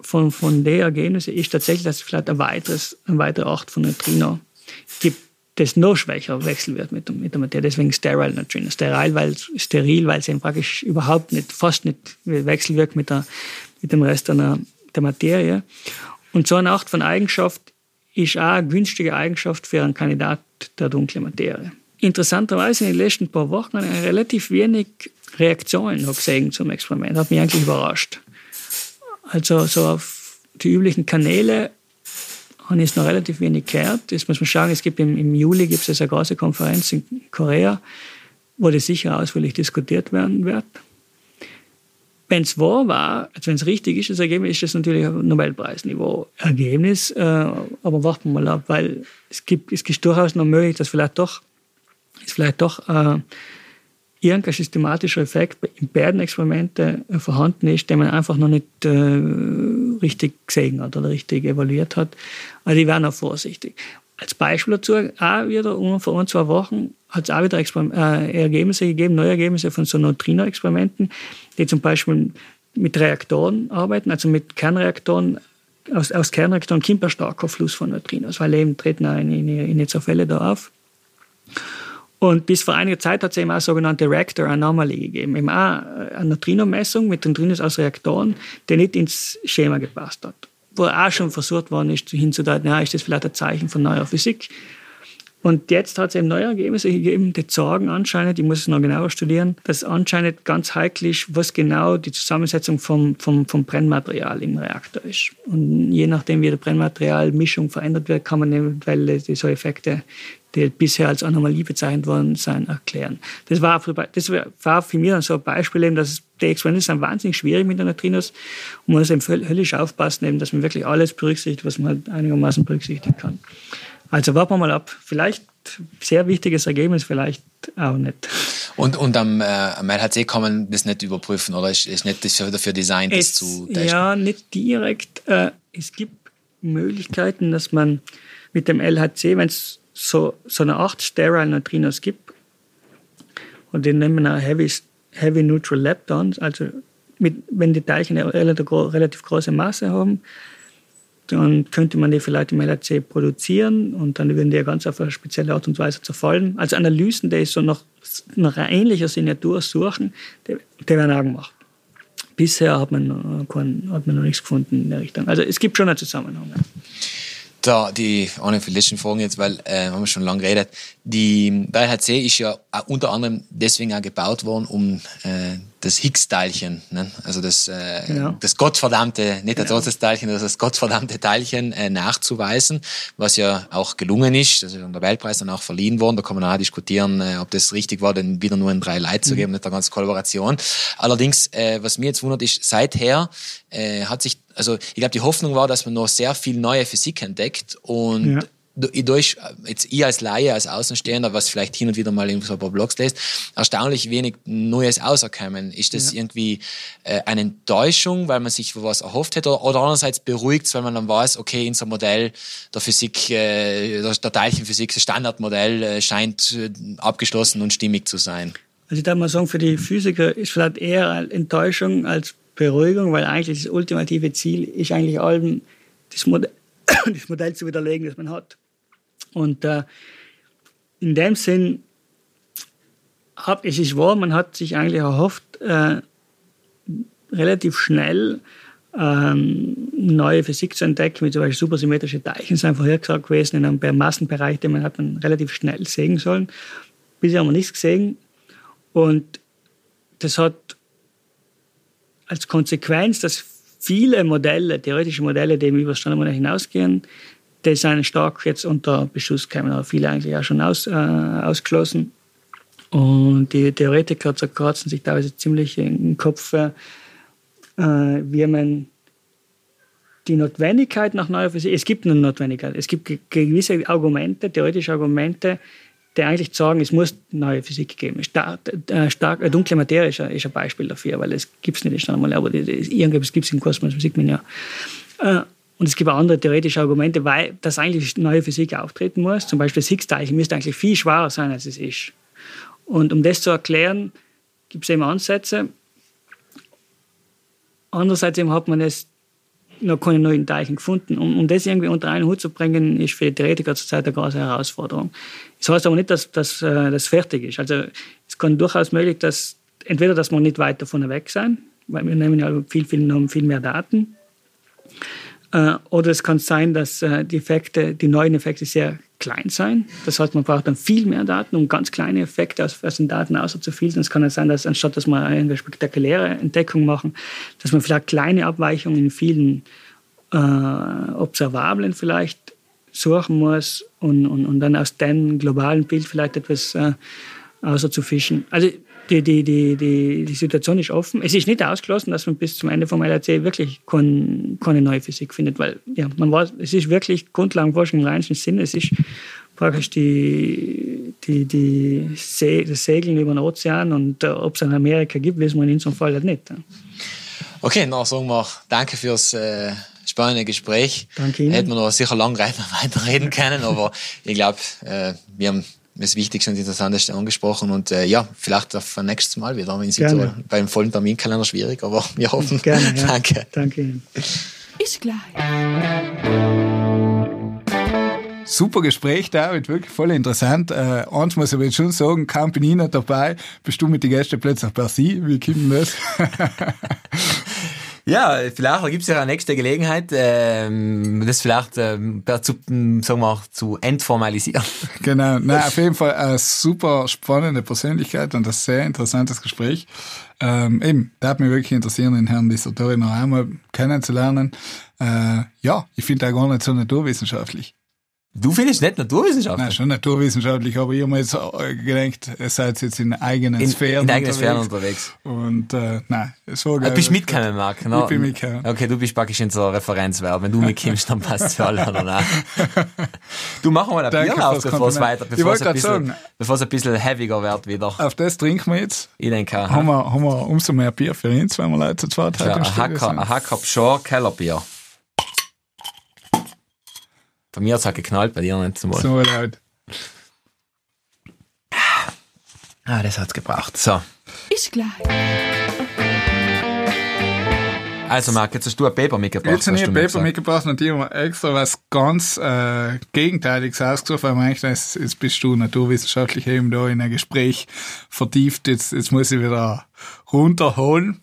von, von den Ergebnissen ist tatsächlich, dass es vielleicht ein weiteres, eine weitere Art von Neutrino gibt, das noch schwächer wechseln wird mit, mit der Materie. Deswegen sterile Neutrino. Steril, weil, steril, weil es eben praktisch überhaupt nicht, fast nicht wechselwirkt mit, der, mit dem Rest der, der Materie. Und so eine Art von Eigenschaft ist auch eine günstige Eigenschaft für einen Kandidat der dunklen Materie interessanterweise in den letzten paar Wochen relativ wenig Reaktionen gesehen zum Experiment. Hat mich eigentlich überrascht. Also so auf die üblichen Kanäle habe ich es noch relativ wenig gehört. Jetzt muss man schauen, es gibt im, im Juli gibt es eine große Konferenz in Korea, wo das sicher ausführlich diskutiert werden wird. Wenn es wahr war, also wenn es richtig ist, das Ergebnis, ist das natürlich ein Nobelpreisniveau Ergebnis. Äh, aber warten wir mal ab, weil es gibt, es ist durchaus noch möglich, dass vielleicht doch ist vielleicht doch äh, irgendein systematischer Effekt in beiden Experimente äh, vorhanden ist, den man einfach noch nicht äh, richtig gesehen hat oder richtig evaluiert hat. Also die werden auch vorsichtig. Als Beispiel dazu, auch wieder vor ein, zwei Wochen hat es auch wieder Exper äh, Ergebnisse gegeben, neue Ergebnisse von so Neutrino-Experimenten, die zum Beispiel mit Reaktoren arbeiten, also mit Kernreaktoren. Aus, aus Kernreaktoren kommt ein starker Fluss von Neutrinos, weil eben treten auch in, in, in so Fälle da auf. Und bis vor einiger Zeit hat es eben auch sogenannte Reactor Anomaly gegeben. Eben auch eine Neutrinomessung mit Neutrinos aus Reaktoren, die nicht ins Schema gepasst hat. Wo auch schon versucht worden ist, hinzudeuten, ja, ist das vielleicht ein Zeichen von neuer Physik. Und jetzt hat es eben neue Ergebnisse gegeben, die sagen anscheinend, ich muss es noch genauer studieren, dass anscheinend ganz heikel ist, was genau die Zusammensetzung vom, vom, vom Brennmaterial im Reaktor ist. Und je nachdem, wie die Brennmaterialmischung verändert wird, kann man eventuell so Effekte die bisher als Anomalie bezeichnet worden sind, erklären. Das war, das war für mich dann so ein Beispiel, eben, dass die Experimente sind wahnsinnig schwierig mit den Neutrinos und man muss eben höllisch aufpassen, eben, dass man wirklich alles berücksichtigt, was man halt einigermaßen berücksichtigen kann. Also warten wir mal ab. Vielleicht sehr wichtiges Ergebnis, vielleicht auch nicht. Und, und am, äh, am LHC kann man das nicht überprüfen oder ist, ist nicht dafür designt, das es, zu testen? Ja, nicht direkt. Äh, es gibt Möglichkeiten, dass man mit dem LHC, wenn es so, so eine Art Sterile Neutrinos gibt. Und die nennen wir Heavy, Heavy Neutral Leptons, also mit, wenn die Teilchen eine relativ, große Masse haben, dann könnte man die vielleicht im LHC produzieren und dann würden die ganz auf eine spezielle Art und Weise zerfallen. Also Analysen, die so nach, nach einer ähnlichen Signatur suchen, die, die werden auch gemacht. Bisher hat man, kein, hat man noch nichts gefunden in der Richtung. Also es gibt schon einen Zusammenhang. Ja da die eine für letzten Fragen jetzt, weil äh, haben wir schon lange geredet. Die BHC ist ja unter anderem deswegen auch gebaut worden, um äh, das Higgs-Teilchen, ne? also das, äh, genau. das gottverdammte, nicht genau. das Teilchen, das, das gottverdammte Teilchen äh, nachzuweisen, was ja auch gelungen ist. Das ist der Weltpreis dann auch verliehen worden. Da kann man auch diskutieren, äh, ob das richtig war, denn wieder nur in drei Leid zu mhm. geben, nicht eine ganze Kollaboration. Allerdings, äh, was mir jetzt wundert, ist, seither äh, hat sich, also ich glaube, die Hoffnung war, dass man noch sehr viel neue Physik entdeckt und ja durch, jetzt ich als Laie, als Außenstehender, was vielleicht hin und wieder mal in so ein paar Blogs lest, erstaunlich wenig Neues auserkommen. Ist das ja. irgendwie äh, eine Enttäuschung, weil man sich was erhofft hätte, oder andererseits beruhigt, weil man dann weiß, okay, unser Modell der Physik, äh, der Teilchenphysik, das Standardmodell äh, scheint äh, abgeschlossen und stimmig zu sein? Also ich darf mal sagen, für die Physiker ist vielleicht eher Enttäuschung als Beruhigung, weil eigentlich das ultimative Ziel ist eigentlich allem, das Modell, das Modell zu widerlegen, das man hat. Und äh, in dem Sinn, hab, es ist wahr, man hat sich eigentlich erhofft, äh, relativ schnell ähm, neue Physik zu entdecken, wie zum Beispiel supersymmetrische Teilchen sind vorhergesagt gewesen in einem Massenbereich, den man hat man relativ schnell sehen sollen. Bisher haben wir nichts gesehen. Und das hat als Konsequenz, dass viele Modelle, theoretische Modelle, die über das Standardmodell hinausgehen, die sind stark jetzt unter Beschuss gekommen, aber viele eigentlich auch schon aus, äh, ausgeschlossen. Und die Theoretiker zerkratzen sich teilweise ziemlich im Kopf, äh, wie man die Notwendigkeit nach neuer Physik, es gibt eine Notwendigkeit, es gibt gewisse Argumente, theoretische Argumente, die eigentlich sagen, es muss neue Physik geben. Stark, äh, stark, äh, dunkle Materie ist ein, ist ein, Beispiel dafür, weil es gibt es nicht einmal, aber irgendwas gibt es im Kosmos, sieht man ja. Äh, und es gibt auch andere theoretische Argumente, weil das eigentlich neue Physik auftreten muss. Zum Beispiel das Higgs-Teilchen müsste eigentlich viel schwerer sein, als es ist. Und um das zu erklären, gibt es eben Ansätze. Andererseits eben hat man es noch keine neuen Teilchen gefunden. Um, um das irgendwie unter einen Hut zu bringen, ist für die Theoretiker zurzeit eine große Herausforderung. Das heißt aber nicht, dass, dass äh, das fertig ist. Also es kann durchaus möglich, dass entweder, dass wir nicht weit davon weg sein, weil wir nehmen ja viel, viel, viel mehr Daten, äh, oder es kann sein, dass äh, die Effekte, die neuen Effekte sehr klein sein. Das heißt, man braucht dann viel mehr Daten, um ganz kleine Effekte aus, aus den Daten auszufiltern. Es kann sein, dass anstatt dass wir eine spektakuläre Entdeckung machen, dass man vielleicht kleine Abweichungen in vielen äh, Observablen vielleicht suchen muss und, und, und dann aus dem globalen Bild vielleicht etwas äh, außer zu fischen. Also die, die, die, die, die Situation ist offen. Es ist nicht ausgeschlossen, dass man bis zum Ende vom LHC wirklich kein, keine neue Physik findet, weil ja, man weiß, es ist wirklich Grundlagenforschung im reinsten Sinn. Es ist praktisch die, die, die See, das Segeln über den Ozean und äh, ob es in Amerika gibt, wissen wir in unserem Fall halt nicht. Okay, na sagen wir danke fürs äh, spannende Gespräch. Danke Ihnen. Hätten wir noch sicher lang weiterreden können, aber ich glaube, äh, wir haben das Wichtigste und Interessanteste angesprochen und äh, ja, vielleicht auf ein nächstes Mal wieder in Südtirol. Beim vollen Terminkalender schwierig, aber wir hoffen. Gerne, ja. Danke. Danke Ihnen. Ist gleich. Super Gespräch, David, wirklich voll interessant. Äh, eins muss ich aber jetzt schon sagen, kaum bin ich nicht dabei, bist du mit den Gästen plötzlich per Sie, wie kommt das? Ja, vielleicht gibt es ja eine nächste Gelegenheit, ähm, das vielleicht ähm, zu, sagen wir, zu entformalisieren. Genau, na auf jeden Fall eine super spannende Persönlichkeit und ein sehr interessantes Gespräch. Ähm, eben, da hat mich wirklich interessieren, den Herrn Dissertori noch einmal kennenzulernen. Äh, ja, ich finde er gar nicht so naturwissenschaftlich. Du findest nicht Naturwissenschaftler? Nein, schon naturwissenschaftlich, aber ich habe mir jetzt äh, gedacht, ihr seid jetzt in eigenen in, Sphären in eigenen. Sphären unterwegs. Und äh, nein, so Du bist mitgekommen, Marc. No? Ich bin mitgekommen. Okay, du bist praktisch in so einer Referenzwert. Wenn du mitkommst, dann passt es für alle anderen auch. Du, machen mal ein Danke Bier auf, bevor es weiter, Ich bevor es wollte ein bisschen, sagen. bevor es ein bisschen heaviger wird wieder. Auf das trinken wir jetzt. Ich denke auch. Haben wir, haben wir umso mehr Bier für uns, wenn wir Leute zu zweit Ja, ein Hacker, ein Hacker Pschor Kellerbier. Bei mir hat es halt geknallt, bei dir nicht zum Wohl. So laut. Ah, das hat's gebraucht. So. Ist gleich. Also, Marc, jetzt hast du ein Paper mitgebracht. Jetzt habe ich hast ein Paper gesagt. mitgebracht und die haben wir extra was ganz äh, Gegenteiliges ausgesucht, weil man eigentlich jetzt, jetzt bist du naturwissenschaftlich eben da in ein Gespräch vertieft. Jetzt, jetzt muss ich wieder runterholen.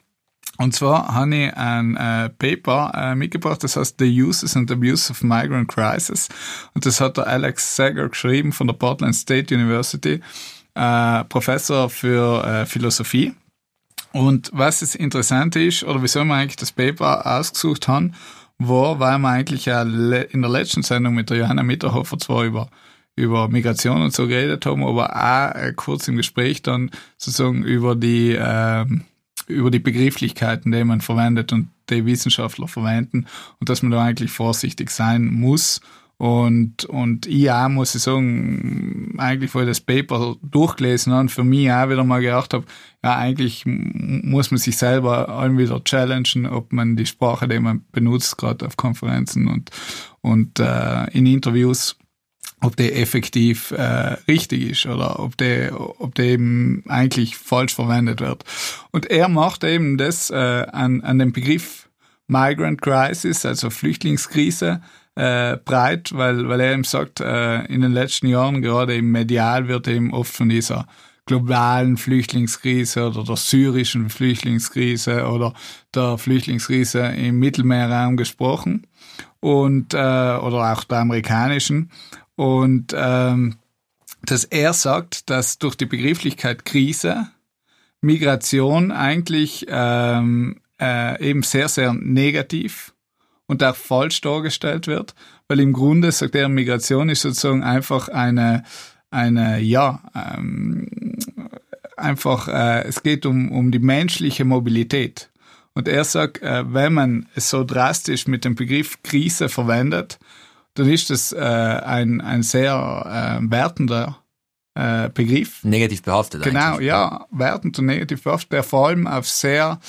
Und zwar habe ich ein äh, Paper äh, mitgebracht, das heißt The Uses and Abuse of Migrant Crisis. Und das hat der Alex Sager geschrieben von der Portland State University, äh, Professor für äh, Philosophie. Und was das Interessante ist, oder wieso wir eigentlich das Paper ausgesucht haben, war, weil wir eigentlich in der letzten Sendung mit der Johanna Mitterhofer zwar über, über Migration und so geredet haben, aber auch äh, kurz im Gespräch dann sozusagen über die, ähm, über die Begrifflichkeiten, die man verwendet und die Wissenschaftler verwenden und dass man da eigentlich vorsichtig sein muss. Und, und ich auch, muss ich sagen, eigentlich, wo ich das Paper durchgelesen habe, für mich auch wieder mal gedacht habe, ja, eigentlich muss man sich selber allem wieder challengen, ob man die Sprache, die man benutzt, gerade auf Konferenzen und, und äh, in Interviews, ob der effektiv äh, richtig ist oder ob der, ob der eben eigentlich falsch verwendet wird. Und er macht eben das äh, an, an dem Begriff Migrant Crisis, also Flüchtlingskrise, äh, breit, weil, weil er eben sagt, äh, in den letzten Jahren, gerade im Medial, wird eben oft von dieser globalen Flüchtlingskrise oder der syrischen Flüchtlingskrise oder der Flüchtlingskrise im Mittelmeerraum gesprochen und äh, oder auch der amerikanischen und ähm, dass er sagt, dass durch die Begrifflichkeit Krise Migration eigentlich ähm, äh, eben sehr, sehr negativ und auch falsch dargestellt wird, weil im Grunde sagt er, Migration ist sozusagen einfach eine, eine ja, ähm, einfach, äh, es geht um, um die menschliche Mobilität. Und er sagt, äh, wenn man es so drastisch mit dem Begriff Krise verwendet, dann ist das äh, ein, ein sehr äh, wertender äh, Begriff. Negativ behaftet Genau, eigentlich. ja, wertend und negativ behaftet, der vor allem auf sehr,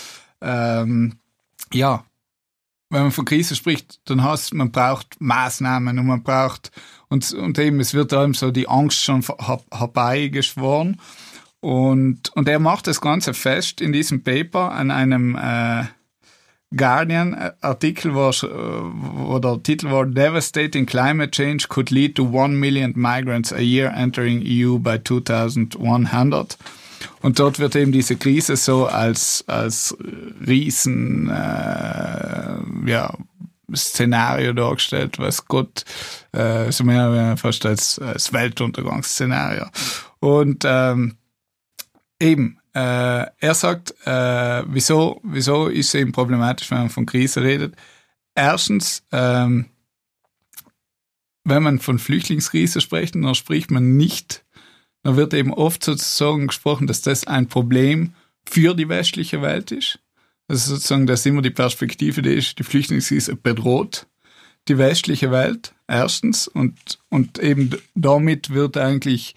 ähm, ja, wenn man von Krise spricht, dann heißt man braucht Maßnahmen und man braucht, und, und eben, es wird einem so die Angst schon herbeigeschworen. Und, und er macht das Ganze fest in diesem Paper an einem äh, Guardian-Artikel, wo, er- wo der Titel war Devastating Climate Change could lead to one million migrants a year entering EU by 2100. Und dort wird eben diese Krise so als, als riesen äh, ja, Szenario dargestellt, was Gott äh, so mehr fast als, als Weltuntergangsszenario. Und ähm, eben, äh, er sagt, äh, wieso, wieso ist es eben problematisch, wenn man von Krise redet? Erstens, ähm, wenn man von Flüchtlingskrise spricht, dann spricht man nicht, dann wird eben oft sozusagen gesprochen, dass das ein Problem für die westliche Welt ist. Also sozusagen, dass immer die Perspektive, die ist, die Flüchtlingskrise bedroht die westliche Welt, erstens, und, und eben damit wird eigentlich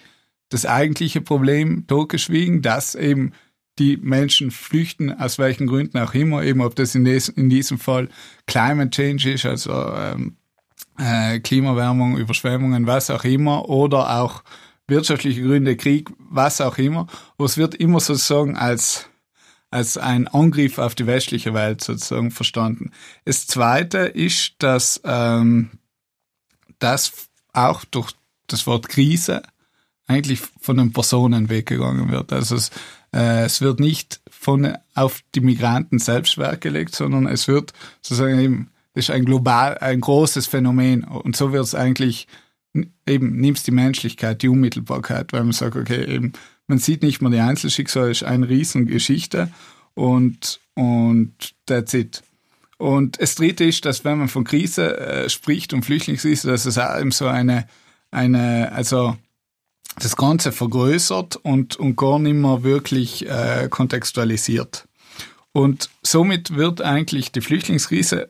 das eigentliche Problem totgeschwiegen, dass eben die Menschen flüchten, aus welchen Gründen auch immer, eben ob das in, des, in diesem Fall Climate Change ist, also ähm, äh, Klimawärmung, Überschwemmungen, was auch immer, oder auch wirtschaftliche Gründe, Krieg, was auch immer. Aber es wird immer sozusagen als, als ein Angriff auf die westliche Welt sozusagen verstanden. Das Zweite ist, dass ähm, das auch durch das Wort Krise eigentlich von den Personen weggegangen wird. Also es, äh, es wird nicht von auf die Migranten selbst Wert gelegt, sondern es wird sozusagen eben, das ist ein global, ein großes Phänomen und so wird es eigentlich eben nimmst die Menschlichkeit, die Unmittelbarkeit, weil man sagt, okay, eben man sieht nicht mehr die Einzelschicksale, ist eine Riesengeschichte und und that's it. Und das Dritte ist, dass wenn man von Krise äh, spricht und Flüchtlingskrise, dass es auch eben so eine eine also das Ganze vergrößert und, und gar nicht mehr wirklich äh, kontextualisiert. Und somit wird eigentlich die Flüchtlingskrise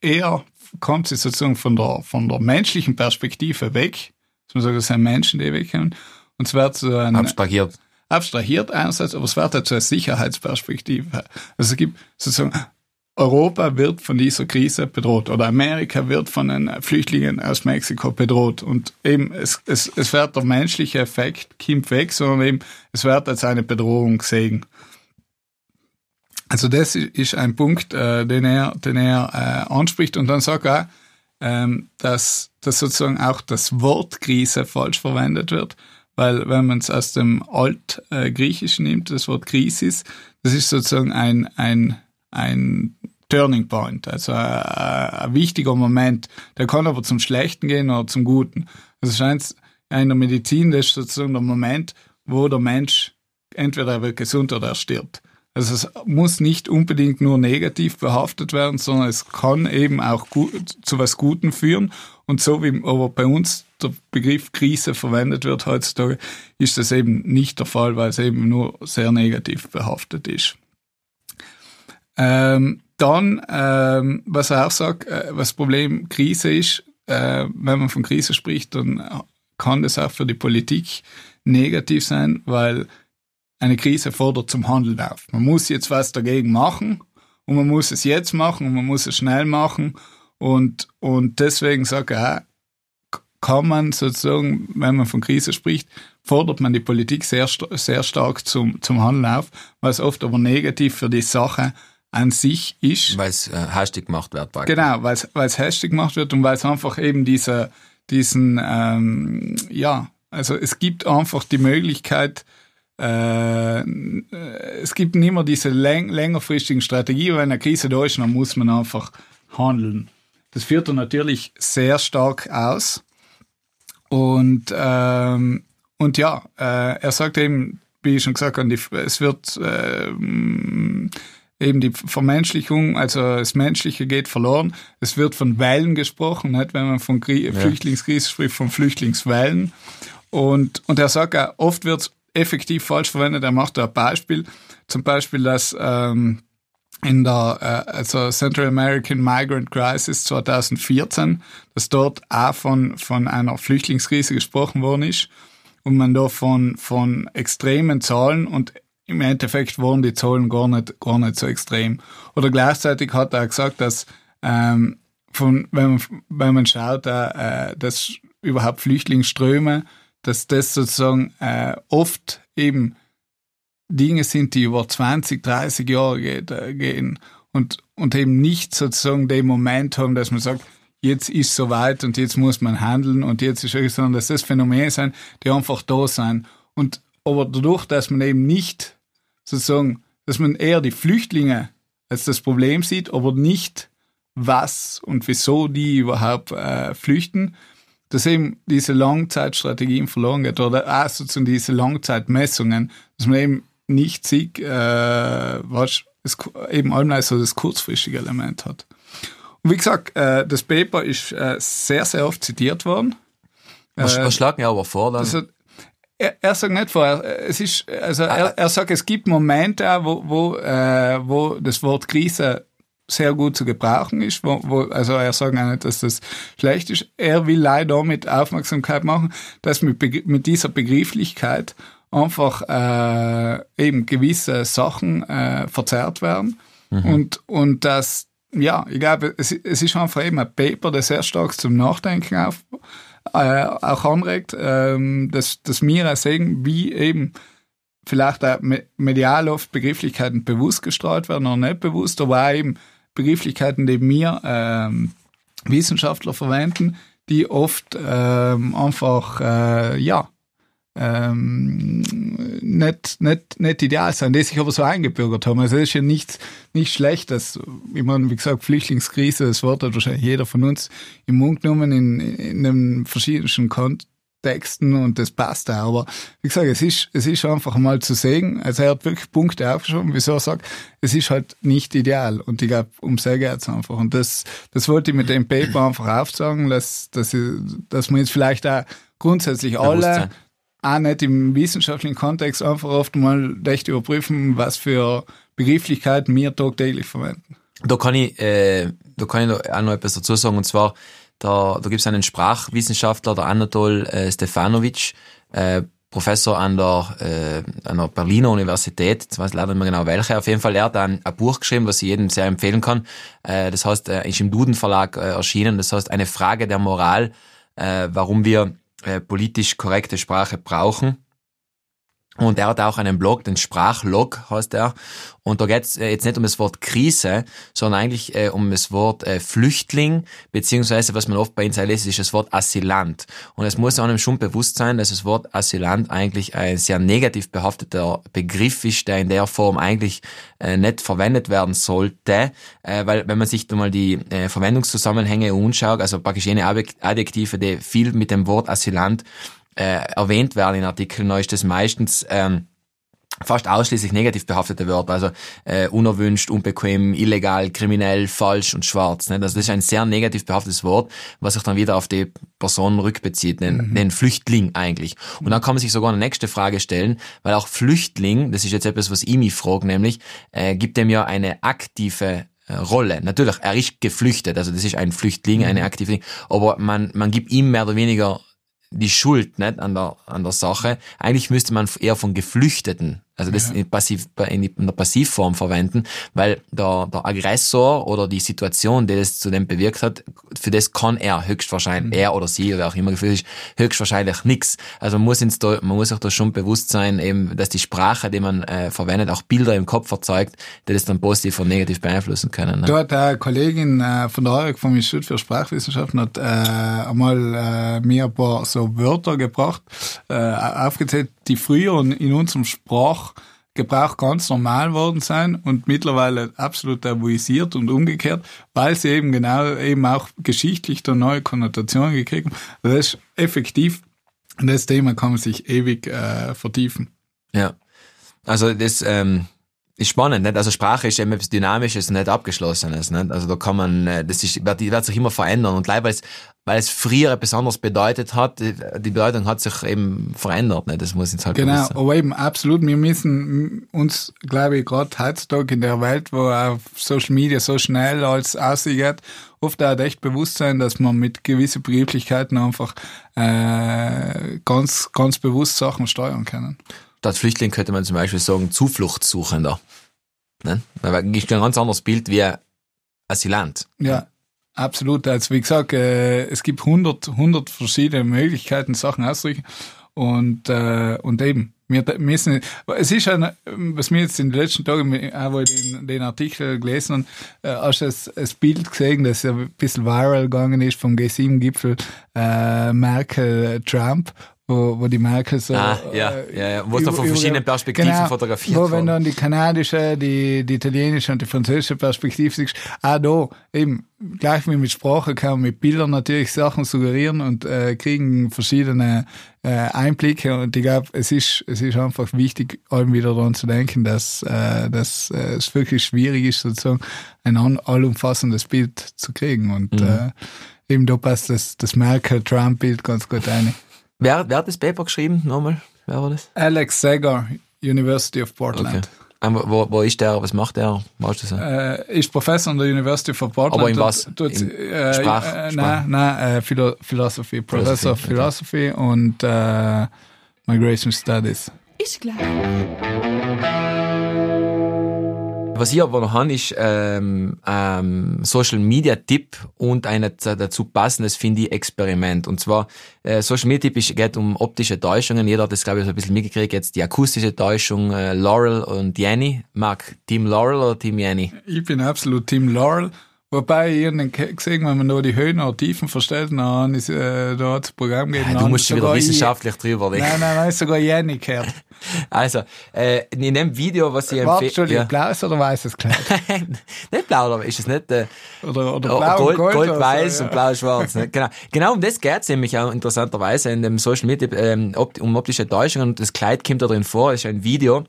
eher, kommt sie sozusagen von der, von der menschlichen Perspektive weg. Man sagt, das sind Menschen, die wegkommen. Und es wird so ein, Abstrahiert. Abstrahiert einerseits, aber es wird halt so eine Sicherheitsperspektive. Also es gibt sozusagen Europa wird von dieser Krise bedroht oder Amerika wird von den Flüchtlingen aus Mexiko bedroht. Und eben, es, es, es wird der menschliche Effekt kommt weg, sondern eben, es wird als eine Bedrohung gesehen. Also das ist ein Punkt, äh, den er, den er äh, anspricht. Und dann sagt er, ähm, dass, dass sozusagen auch das Wort Krise falsch verwendet wird. Weil wenn man es aus dem Altgriechischen nimmt, das Wort Krisis, das ist sozusagen ein, ein ein Turning Point, also ein, ein, wichtiger Moment. Der kann aber zum Schlechten gehen oder zum Guten. Also scheint in der Medizin, das ist sozusagen der Moment, wo der Mensch entweder er wird gesund oder er stirbt. Also es muss nicht unbedingt nur negativ behaftet werden, sondern es kann eben auch gut, zu was Guten führen. Und so wie aber bei uns der Begriff Krise verwendet wird heutzutage, ist das eben nicht der Fall, weil es eben nur sehr negativ behaftet ist. Ähm, dann, ähm, was er auch sagt, äh, was Problem Krise ist, äh, wenn man von Krise spricht, dann kann das auch für die Politik negativ sein, weil eine Krise fordert zum Handeln auf. Man muss jetzt was dagegen machen und man muss es jetzt machen und man muss es schnell machen und, und deswegen sagt er, kann man sozusagen, wenn man von Krise spricht, fordert man die Politik sehr, sehr stark zum, zum Handeln auf, was oft aber negativ für die Sache an sich ist. Weil es äh, hastig gemacht wird. Praktisch. Genau, weil es hastig gemacht wird und weil es einfach eben dieser, diesen, ähm, ja, also es gibt einfach die Möglichkeit, äh, es gibt nicht mehr diese läng längerfristigen Strategien, wenn eine Krise da ist, dann muss man einfach handeln. Das führt dann natürlich sehr stark aus. Und, ähm, und ja, äh, er sagt eben, wie ich schon gesagt habe, es wird äh, eben die Vermenschlichung, also das Menschliche geht verloren. Es wird von Wellen gesprochen, nicht? wenn man von Krie ja. Flüchtlingskrise spricht, von Flüchtlingswellen. Und, und er sagt auch, oft wird es effektiv falsch verwendet. Er macht da ein Beispiel, zum Beispiel, dass ähm, in der äh, also Central American Migrant Crisis 2014, dass dort auch von, von einer Flüchtlingskrise gesprochen worden ist und man da von, von extremen Zahlen und im Endeffekt waren die Zahlen gar nicht, gar nicht so extrem. Oder gleichzeitig hat er gesagt, dass ähm, von, wenn, man, wenn man schaut, äh, dass überhaupt Flüchtlingsströme, dass das sozusagen äh, oft eben Dinge sind, die über 20, 30 Jahre geht, äh, gehen und, und eben nicht sozusagen den Moment haben, dass man sagt, jetzt ist soweit und jetzt muss man handeln und jetzt ist es, sondern dass das Phänomene sind, die einfach da sind. Und aber dadurch, dass man eben nicht sozusagen, dass man eher die Flüchtlinge als das Problem sieht, aber nicht was und wieso die überhaupt äh, flüchten, dass eben diese Langzeitstrategien verloren geht oder auch sozusagen diese Langzeitmessungen, dass man eben nicht sieht, äh, was es eben allem so das kurzfristige Element hat. Und wie gesagt, äh, das Paper ist äh, sehr, sehr oft zitiert worden. Was, was schlag mir aber vor dann? Das er, er sagt nicht vorher, es ist, also er, er sagt, es gibt Momente, wo, wo, äh, wo das Wort Krise sehr gut zu gebrauchen ist, wo, wo, also er sagt auch nicht, dass das schlecht ist. Er will leider damit Aufmerksamkeit machen, dass mit, mit dieser Begrifflichkeit einfach äh, eben gewisse Sachen äh, verzerrt werden mhm. und, und dass, ja, ich glaube, es, es ist einfach eben ein Paper, das sehr stark zum Nachdenken auf, äh, auch anregt, ähm, dass, dass wir auch sehen, wie eben vielleicht auch medial oft Begrifflichkeiten bewusst gestrahlt werden oder nicht bewusst, aber auch eben Begrifflichkeiten, die wir ähm, Wissenschaftler verwenden, die oft ähm, einfach, äh, ja, ähm, nicht, nicht, nicht ideal sein, die sich aber so eingebürgert haben. Also es ist ja nicht, nicht schlecht, dass, ich meine, wie gesagt, Flüchtlingskrise, das Wort hat wahrscheinlich jeder von uns im Mund genommen in, in einem verschiedenen Kontexten und das passt auch. Aber wie gesagt, es ist, es ist einfach mal zu sehen, also er hat wirklich Punkte aufgeschoben, wieso er sagt, es ist halt nicht ideal. Und ich glaube, um sehr geht's einfach. Und das, das wollte ich mit dem Paper einfach aufsagen, dass, dass, ich, dass man jetzt vielleicht auch grundsätzlich alle auch nicht im wissenschaftlichen Kontext einfach oft mal echt überprüfen, was für Begrifflichkeiten wir tagtäglich verwenden. Da kann ich, äh, da kann ich auch noch etwas dazu sagen, und zwar, da, da gibt es einen Sprachwissenschaftler, der Anatol äh, Stefanovic, äh, Professor an der, äh, an der Berliner Universität, jetzt weiß ich leider nicht mehr genau welche, auf jeden Fall, er hat ein, ein Buch geschrieben, was ich jedem sehr empfehlen kann, äh, das heißt, äh, ist im Duden Verlag äh, erschienen, das heißt, eine Frage der Moral, äh, warum wir äh, politisch korrekte Sprache brauchen. Und er hat auch einen Blog, den Sprachlog heißt er. Und da geht es äh, jetzt nicht um das Wort Krise, sondern eigentlich äh, um das Wort äh, Flüchtling, beziehungsweise was man oft bei uns lässt, ist das Wort Asylant. Und es muss einem schon bewusst sein, dass das Wort Asylant eigentlich ein sehr negativ behafteter Begriff ist, der in der Form eigentlich äh, nicht verwendet werden sollte, äh, weil wenn man sich mal die äh, Verwendungszusammenhänge anschaut, also praktisch jene Adjektive, die viel mit dem Wort Asylant äh, erwähnt werden in Artikeln, ist das meistens ähm, fast ausschließlich negativ behaftete Wörter, also äh, unerwünscht, unbequem, illegal, kriminell, falsch und schwarz. Ne? Also das ist ein sehr negativ behaftetes Wort, was sich dann wieder auf die Person rückbezieht, den, mhm. den Flüchtling eigentlich. Und dann kann man sich sogar eine nächste Frage stellen, weil auch Flüchtling, das ist jetzt etwas, was ich mich frage, nämlich, äh, gibt dem ja eine aktive äh, Rolle. Natürlich, er ist geflüchtet, also das ist ein Flüchtling, eine mhm. aktive, aber man, man gibt ihm mehr oder weniger die Schuld nicht an der, an der Sache. Eigentlich müsste man eher von Geflüchteten also das ja. in, Passiv, in, der Passivform verwenden, weil der, der Aggressor oder die Situation, die das zu dem bewirkt hat, für das kann er höchstwahrscheinlich, mhm. er oder sie, oder auch immer gefühlt ist, höchstwahrscheinlich nichts. Also man muss, ins, da, man muss auch da schon bewusst sein, eben, dass die Sprache, die man äh, verwendet, auch Bilder im Kopf erzeugt, die das dann positiv und negativ beeinflussen können. Ne? Da hat eine Kollegin äh, von der EUREG vom Institut für Sprachwissenschaften hat äh, einmal äh, mir ein paar so Wörter gebracht, äh, aufgezählt, die früher in unserem Sprachgebrauch ganz normal worden sein und mittlerweile absolut tabuisiert und umgekehrt, weil sie eben genau eben auch geschichtlich da neue Konnotationen gekriegt haben. Das ist effektiv. Das Thema kann man sich ewig äh, vertiefen. Ja. Also das ähm, ist spannend, nicht? Also Sprache ist eben etwas Dynamisches, nicht Abgeschlossenes, nicht? Also da kann man, äh, das ist, wird, wird sich immer verändern und gleich, weil es, weil es früher etwas anderes bedeutet hat, die Bedeutung hat sich eben verändert, nicht? Das muss jetzt halt Genau, aber eben absolut, wir müssen uns, glaube ich, gerade heutzutage in der Welt, wo auch Social Media so schnell als aussieht, oft auch echt bewusst sein, dass man mit gewissen Begrifflichkeiten einfach äh, ganz, ganz bewusst Sachen steuern können statt Flüchtling könnte man zum Beispiel sagen Zufluchtssuchender. Ne? Das ist ein ganz anderes Bild wie Asylant. Ja, absolut. Also wie gesagt, äh, es gibt 100, 100 verschiedene Möglichkeiten, Sachen auszudrücken. Und, äh, und eben, wir müssen, es ist ein, was mir jetzt in den letzten Tagen, auch wo ich den, den Artikel gelesen habe, äh, hast du das, Bild gesehen, das ein bisschen viral gegangen ist vom G7-Gipfel äh, Merkel-Trump, wo, wo die Merkel so. Ah, ja, äh, ja, ja. Wo es dann von verschiedenen Perspektiven genau, fotografiert Wo, wenn dann die kanadische, die, die italienische und die französische Perspektive siehst, ah, da, eben, gleich wie mit Sprache kann man mit Bildern natürlich Sachen suggerieren und äh, kriegen verschiedene äh, Einblicke und ich glaube, es ist, es ist einfach wichtig, allem wieder daran zu denken, dass, äh, dass äh, es wirklich schwierig ist, sozusagen ein allumfassendes Bild zu kriegen und mhm. äh, eben da passt das, das Merkel-Trump-Bild ganz gut ein. Wer, wer hat das Paper geschrieben? Nochmal, wer war das? Alex Sager, University of Portland. Okay. Ähm, Wo, wo ist der? Was macht der? Weißt du so? Äh, ist Professor an der University of Portland. Aber in was? Tut, tut, Im äh, Sprach- äh, Nein, nein, äh, Philo Philosophy. Professor of Philosophy, okay. Philosophy und äh, Migration Studies. Ist klar. Was ich aber noch habe, ist ähm, ähm, Social Media Tipp und ein dazu passendes, finde ich, Experiment. Und zwar, äh, Social Media Tipp geht um optische Täuschungen. Jeder hat das, glaube ich, so ein bisschen mitgekriegt. Jetzt die akustische Täuschung äh, Laurel und Yanni. Mark, Team Laurel oder Team Yanni? Ich bin absolut Team Laurel. Wobei ich ge- gesehen, wenn man da die Höhen oder Tiefen verstellt, dann ist äh, da das Programm geben. du musst schon wieder wissenschaftlich drüber denken. Nein, nein, nein, sogar Jenny gehört. Also, äh, in dem Video, was ich Warte, empfehle... Entschuldigung, blaues oder weißes Kleid? nicht blau, aber ist es nicht... Äh, Oder, oder Oh, blau Gold, und Gold, Gold, weiß so, und blau schwarz. Ne? Genau. genau um das geht's nämlich auch interessanterweise in dem Social Media, ähm, um optische Täuschungen und das Kleid kommt da drin vor, das ist ein Video,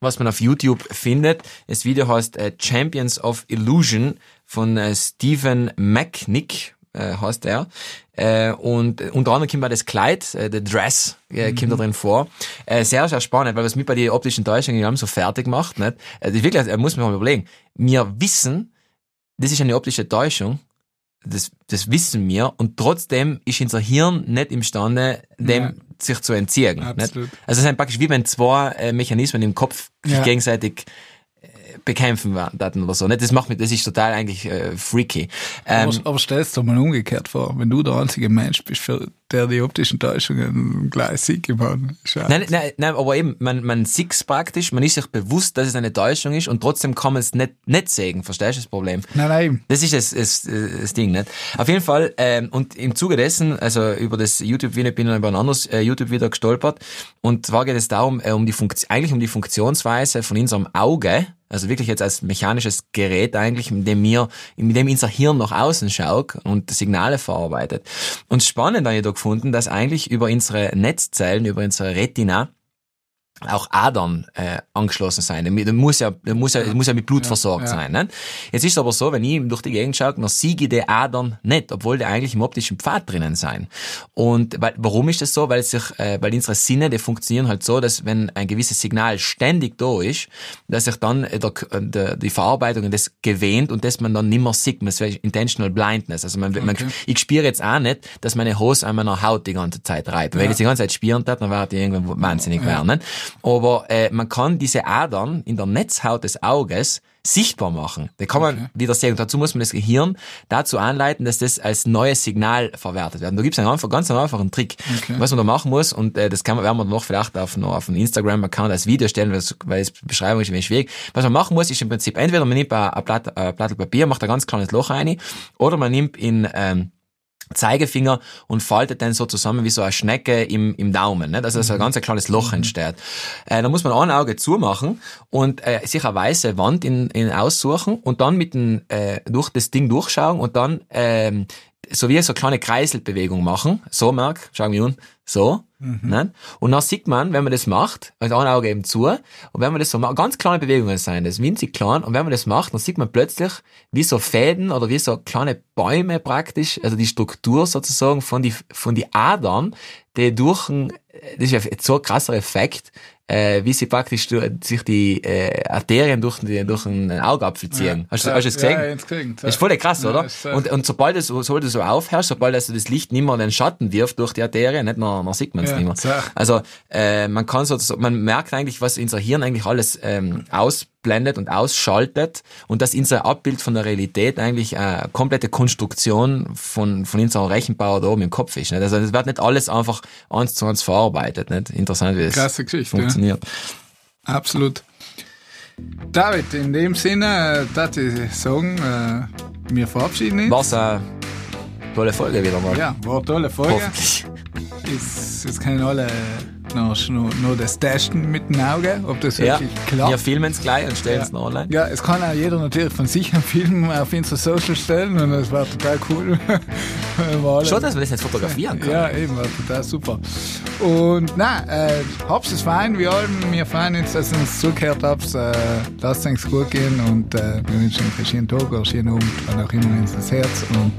was man auf YouTube findet. Das Video heißt äh, Champions of Illusion von äh, Stephen Macknick, äh, heißt er. Äh, und äh, unter anderem kommt auch das Kleid, äh, der Dress, äh, kommt da drin vor. Äh, sehr, sehr spannend, weil was mich bei den optischen Täuschungen haben so fertig macht, nicht? Äh, das wirklich, äh, muss man mal überlegen. Wir wissen, das ist eine optische Täuschung. Das, das wissen wir. Und trotzdem ist unser Hirn nicht imstande, dem Ja. Sich zu entziehen. Nicht? Absolut. Also es ist praktisch wie wenn zwei äh, Mechanismen im Kopf sich Ja. gegenseitig bekämpfen werden oder so. Nicht? Das macht mich, das ist total eigentlich äh, freaky. Ähm, aber, aber stellst du dir mal umgekehrt vor, wenn du der einzige Mensch bist, für der die optischen Täuschungen gleich Sieg geworden. Nein, nein, nein, aber eben, man, man sieht's praktisch, man ist sich bewusst, dass es eine Täuschung ist und trotzdem kann man es nicht, nicht sehen. Verstehst du das Problem? nein, nein. Das ist das, das, das Ding, nicht? Auf jeden Fall, ähm, und im Zuge dessen, also über das YouTube-Video bin ich über ein anderes äh, YouTube-Video gestolpert. Und zwar geht es darum, äh, um die Funktion, eigentlich um die Funktionsweise von unserem Auge, also wirklich jetzt als mechanisches Gerät eigentlich, mit dem wir, mit dem unser Hirn nach außen schaut und Signale verarbeitet. Und spannend habe ich da gefunden, dass eigentlich über unsere Netzzellen, über unsere Retina, auch Adern äh, angeschlossen sein. Der muss ja, der muss ja, der muss ja mit Blut versorgt ja. sein. Ne? Jetzt ist es aber so, wenn ich durch die Gegend schaue, dann sehe ich die Adern nicht, obwohl die eigentlich im optischen Pfad drinnen sein. Und weil, warum ist das so? Weil sich, äh, weil unsere Sinne, die funktionieren halt so, dass wenn ein gewisses Signal ständig da ist, dass sich dann äh, der, der, die Verarbeitung das gewähnt und dass man dann nimmer sieht. Das wäre intentional blindness. Also man, man, ich spüre jetzt auch nicht, dass meine Hose an meiner Haut die ganze Zeit reibt. Wenn ich jetzt die ganze Zeit spüren tat, dann wäre die irgendwann wahnsinnig werden. Ne? Aber äh, man kann diese Adern in der Netzhaut des Auges sichtbar machen. Da kann man wieder sehen. Und dazu muss man das Gehirn dazu anleiten, dass das als neues Signal verwertet wird. Und da gibt es einen einfach, ganz einfachen Trick, was man da machen muss. Und äh, das kann man, werden wir noch vielleicht auf, noch auf einen Instagram-Account als Video stellen, weil es, weil es Beschreibung ist ein wenig schwierig. Was man machen muss, ist im Prinzip entweder man nimmt ein, ein Blatt, ein Blatt Papier, macht ein ganz kleines Loch rein, oder man nimmt in ähm, Zeigefinger und faltet dann so zusammen wie so eine Schnecke im, im Daumen, ne? dass also ein ganz ein kleines Loch entsteht. Äh, da muss man ein Auge zumachen und äh, sich eine weiße Wand in, in aussuchen und dann mit dem, äh, durch das Ding durchschauen und dann ähm, so wie so eine kleine Kreiselbewegung machen. So, Marc, schau mich an. So. Ne? Und dann sieht man, wenn man das macht, also ein Auge eben zu, und wenn man das so macht, ganz kleine Bewegungen sein, das ist winzig klein, und wenn man das macht, dann sieht man plötzlich, wie so Fäden oder wie so kleine Bäume praktisch, also die Struktur sozusagen von die, von die Adern, die durch ein, das ist ja so ein krasser Effekt, äh, wie sie praktisch sich die äh, Arterien durch, die, durch einen Augapfel ziehen. hast, du, hast du das gesehen? Ja, jetzt gesehen. Das ist voll krass, Ja, oder? äh, und, und sobald es, sobald du so aufhörst, sobald also das Licht nicht mehr den Schatten wirft durch die Arterie, nicht mehr, dann sieht man es Ja, nicht mehr. so. Also äh, man kann so, man merkt eigentlich, was unser Hirn eigentlich alles ähm, ausblendet und ausschaltet und dass unser Abbild von der Realität eigentlich eine komplette Konstruktion von, von unserem Rechenbauer da oben im Kopf ist. Nicht? Also es wird nicht alles einfach eins zu eins verarbeitet. Nicht? Interessant, wie das Krasse Geschichte, ja. Funktioniert. Absolut. David, in dem Sinne, äh, darf ich sagen, äh, wir verabschieden uns. War's eine tolle Folge wieder mal. Ja, war eine tolle Folge. Hoffentlich. Jetzt, jetzt können alle noch, noch, noch das testen mit dem Auge, ob das Ja, wirklich klappt. wir filmen es gleich und stellen es noch online. Ja, es kann auch jeder natürlich von sich einen Film auf unsere Social stellen und das war total cool. Wir Schon, dass man das jetzt fotografieren kann. Ja, eben, war total super. Und nein, äh, hab's es fein, wir allem, wir freuen uns, dass ihr uns zugehört habt. Äh, lasst es gut gehen und äh, wir wünschen euch einen schönen Tag, einen schönen Abend, wann auch immer ins Herz und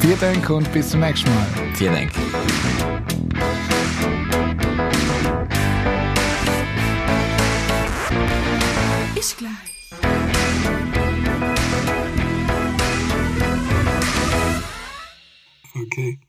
vielen Dank und bis zum nächsten Mal. Vielen Dank. Ist gleich. Okay.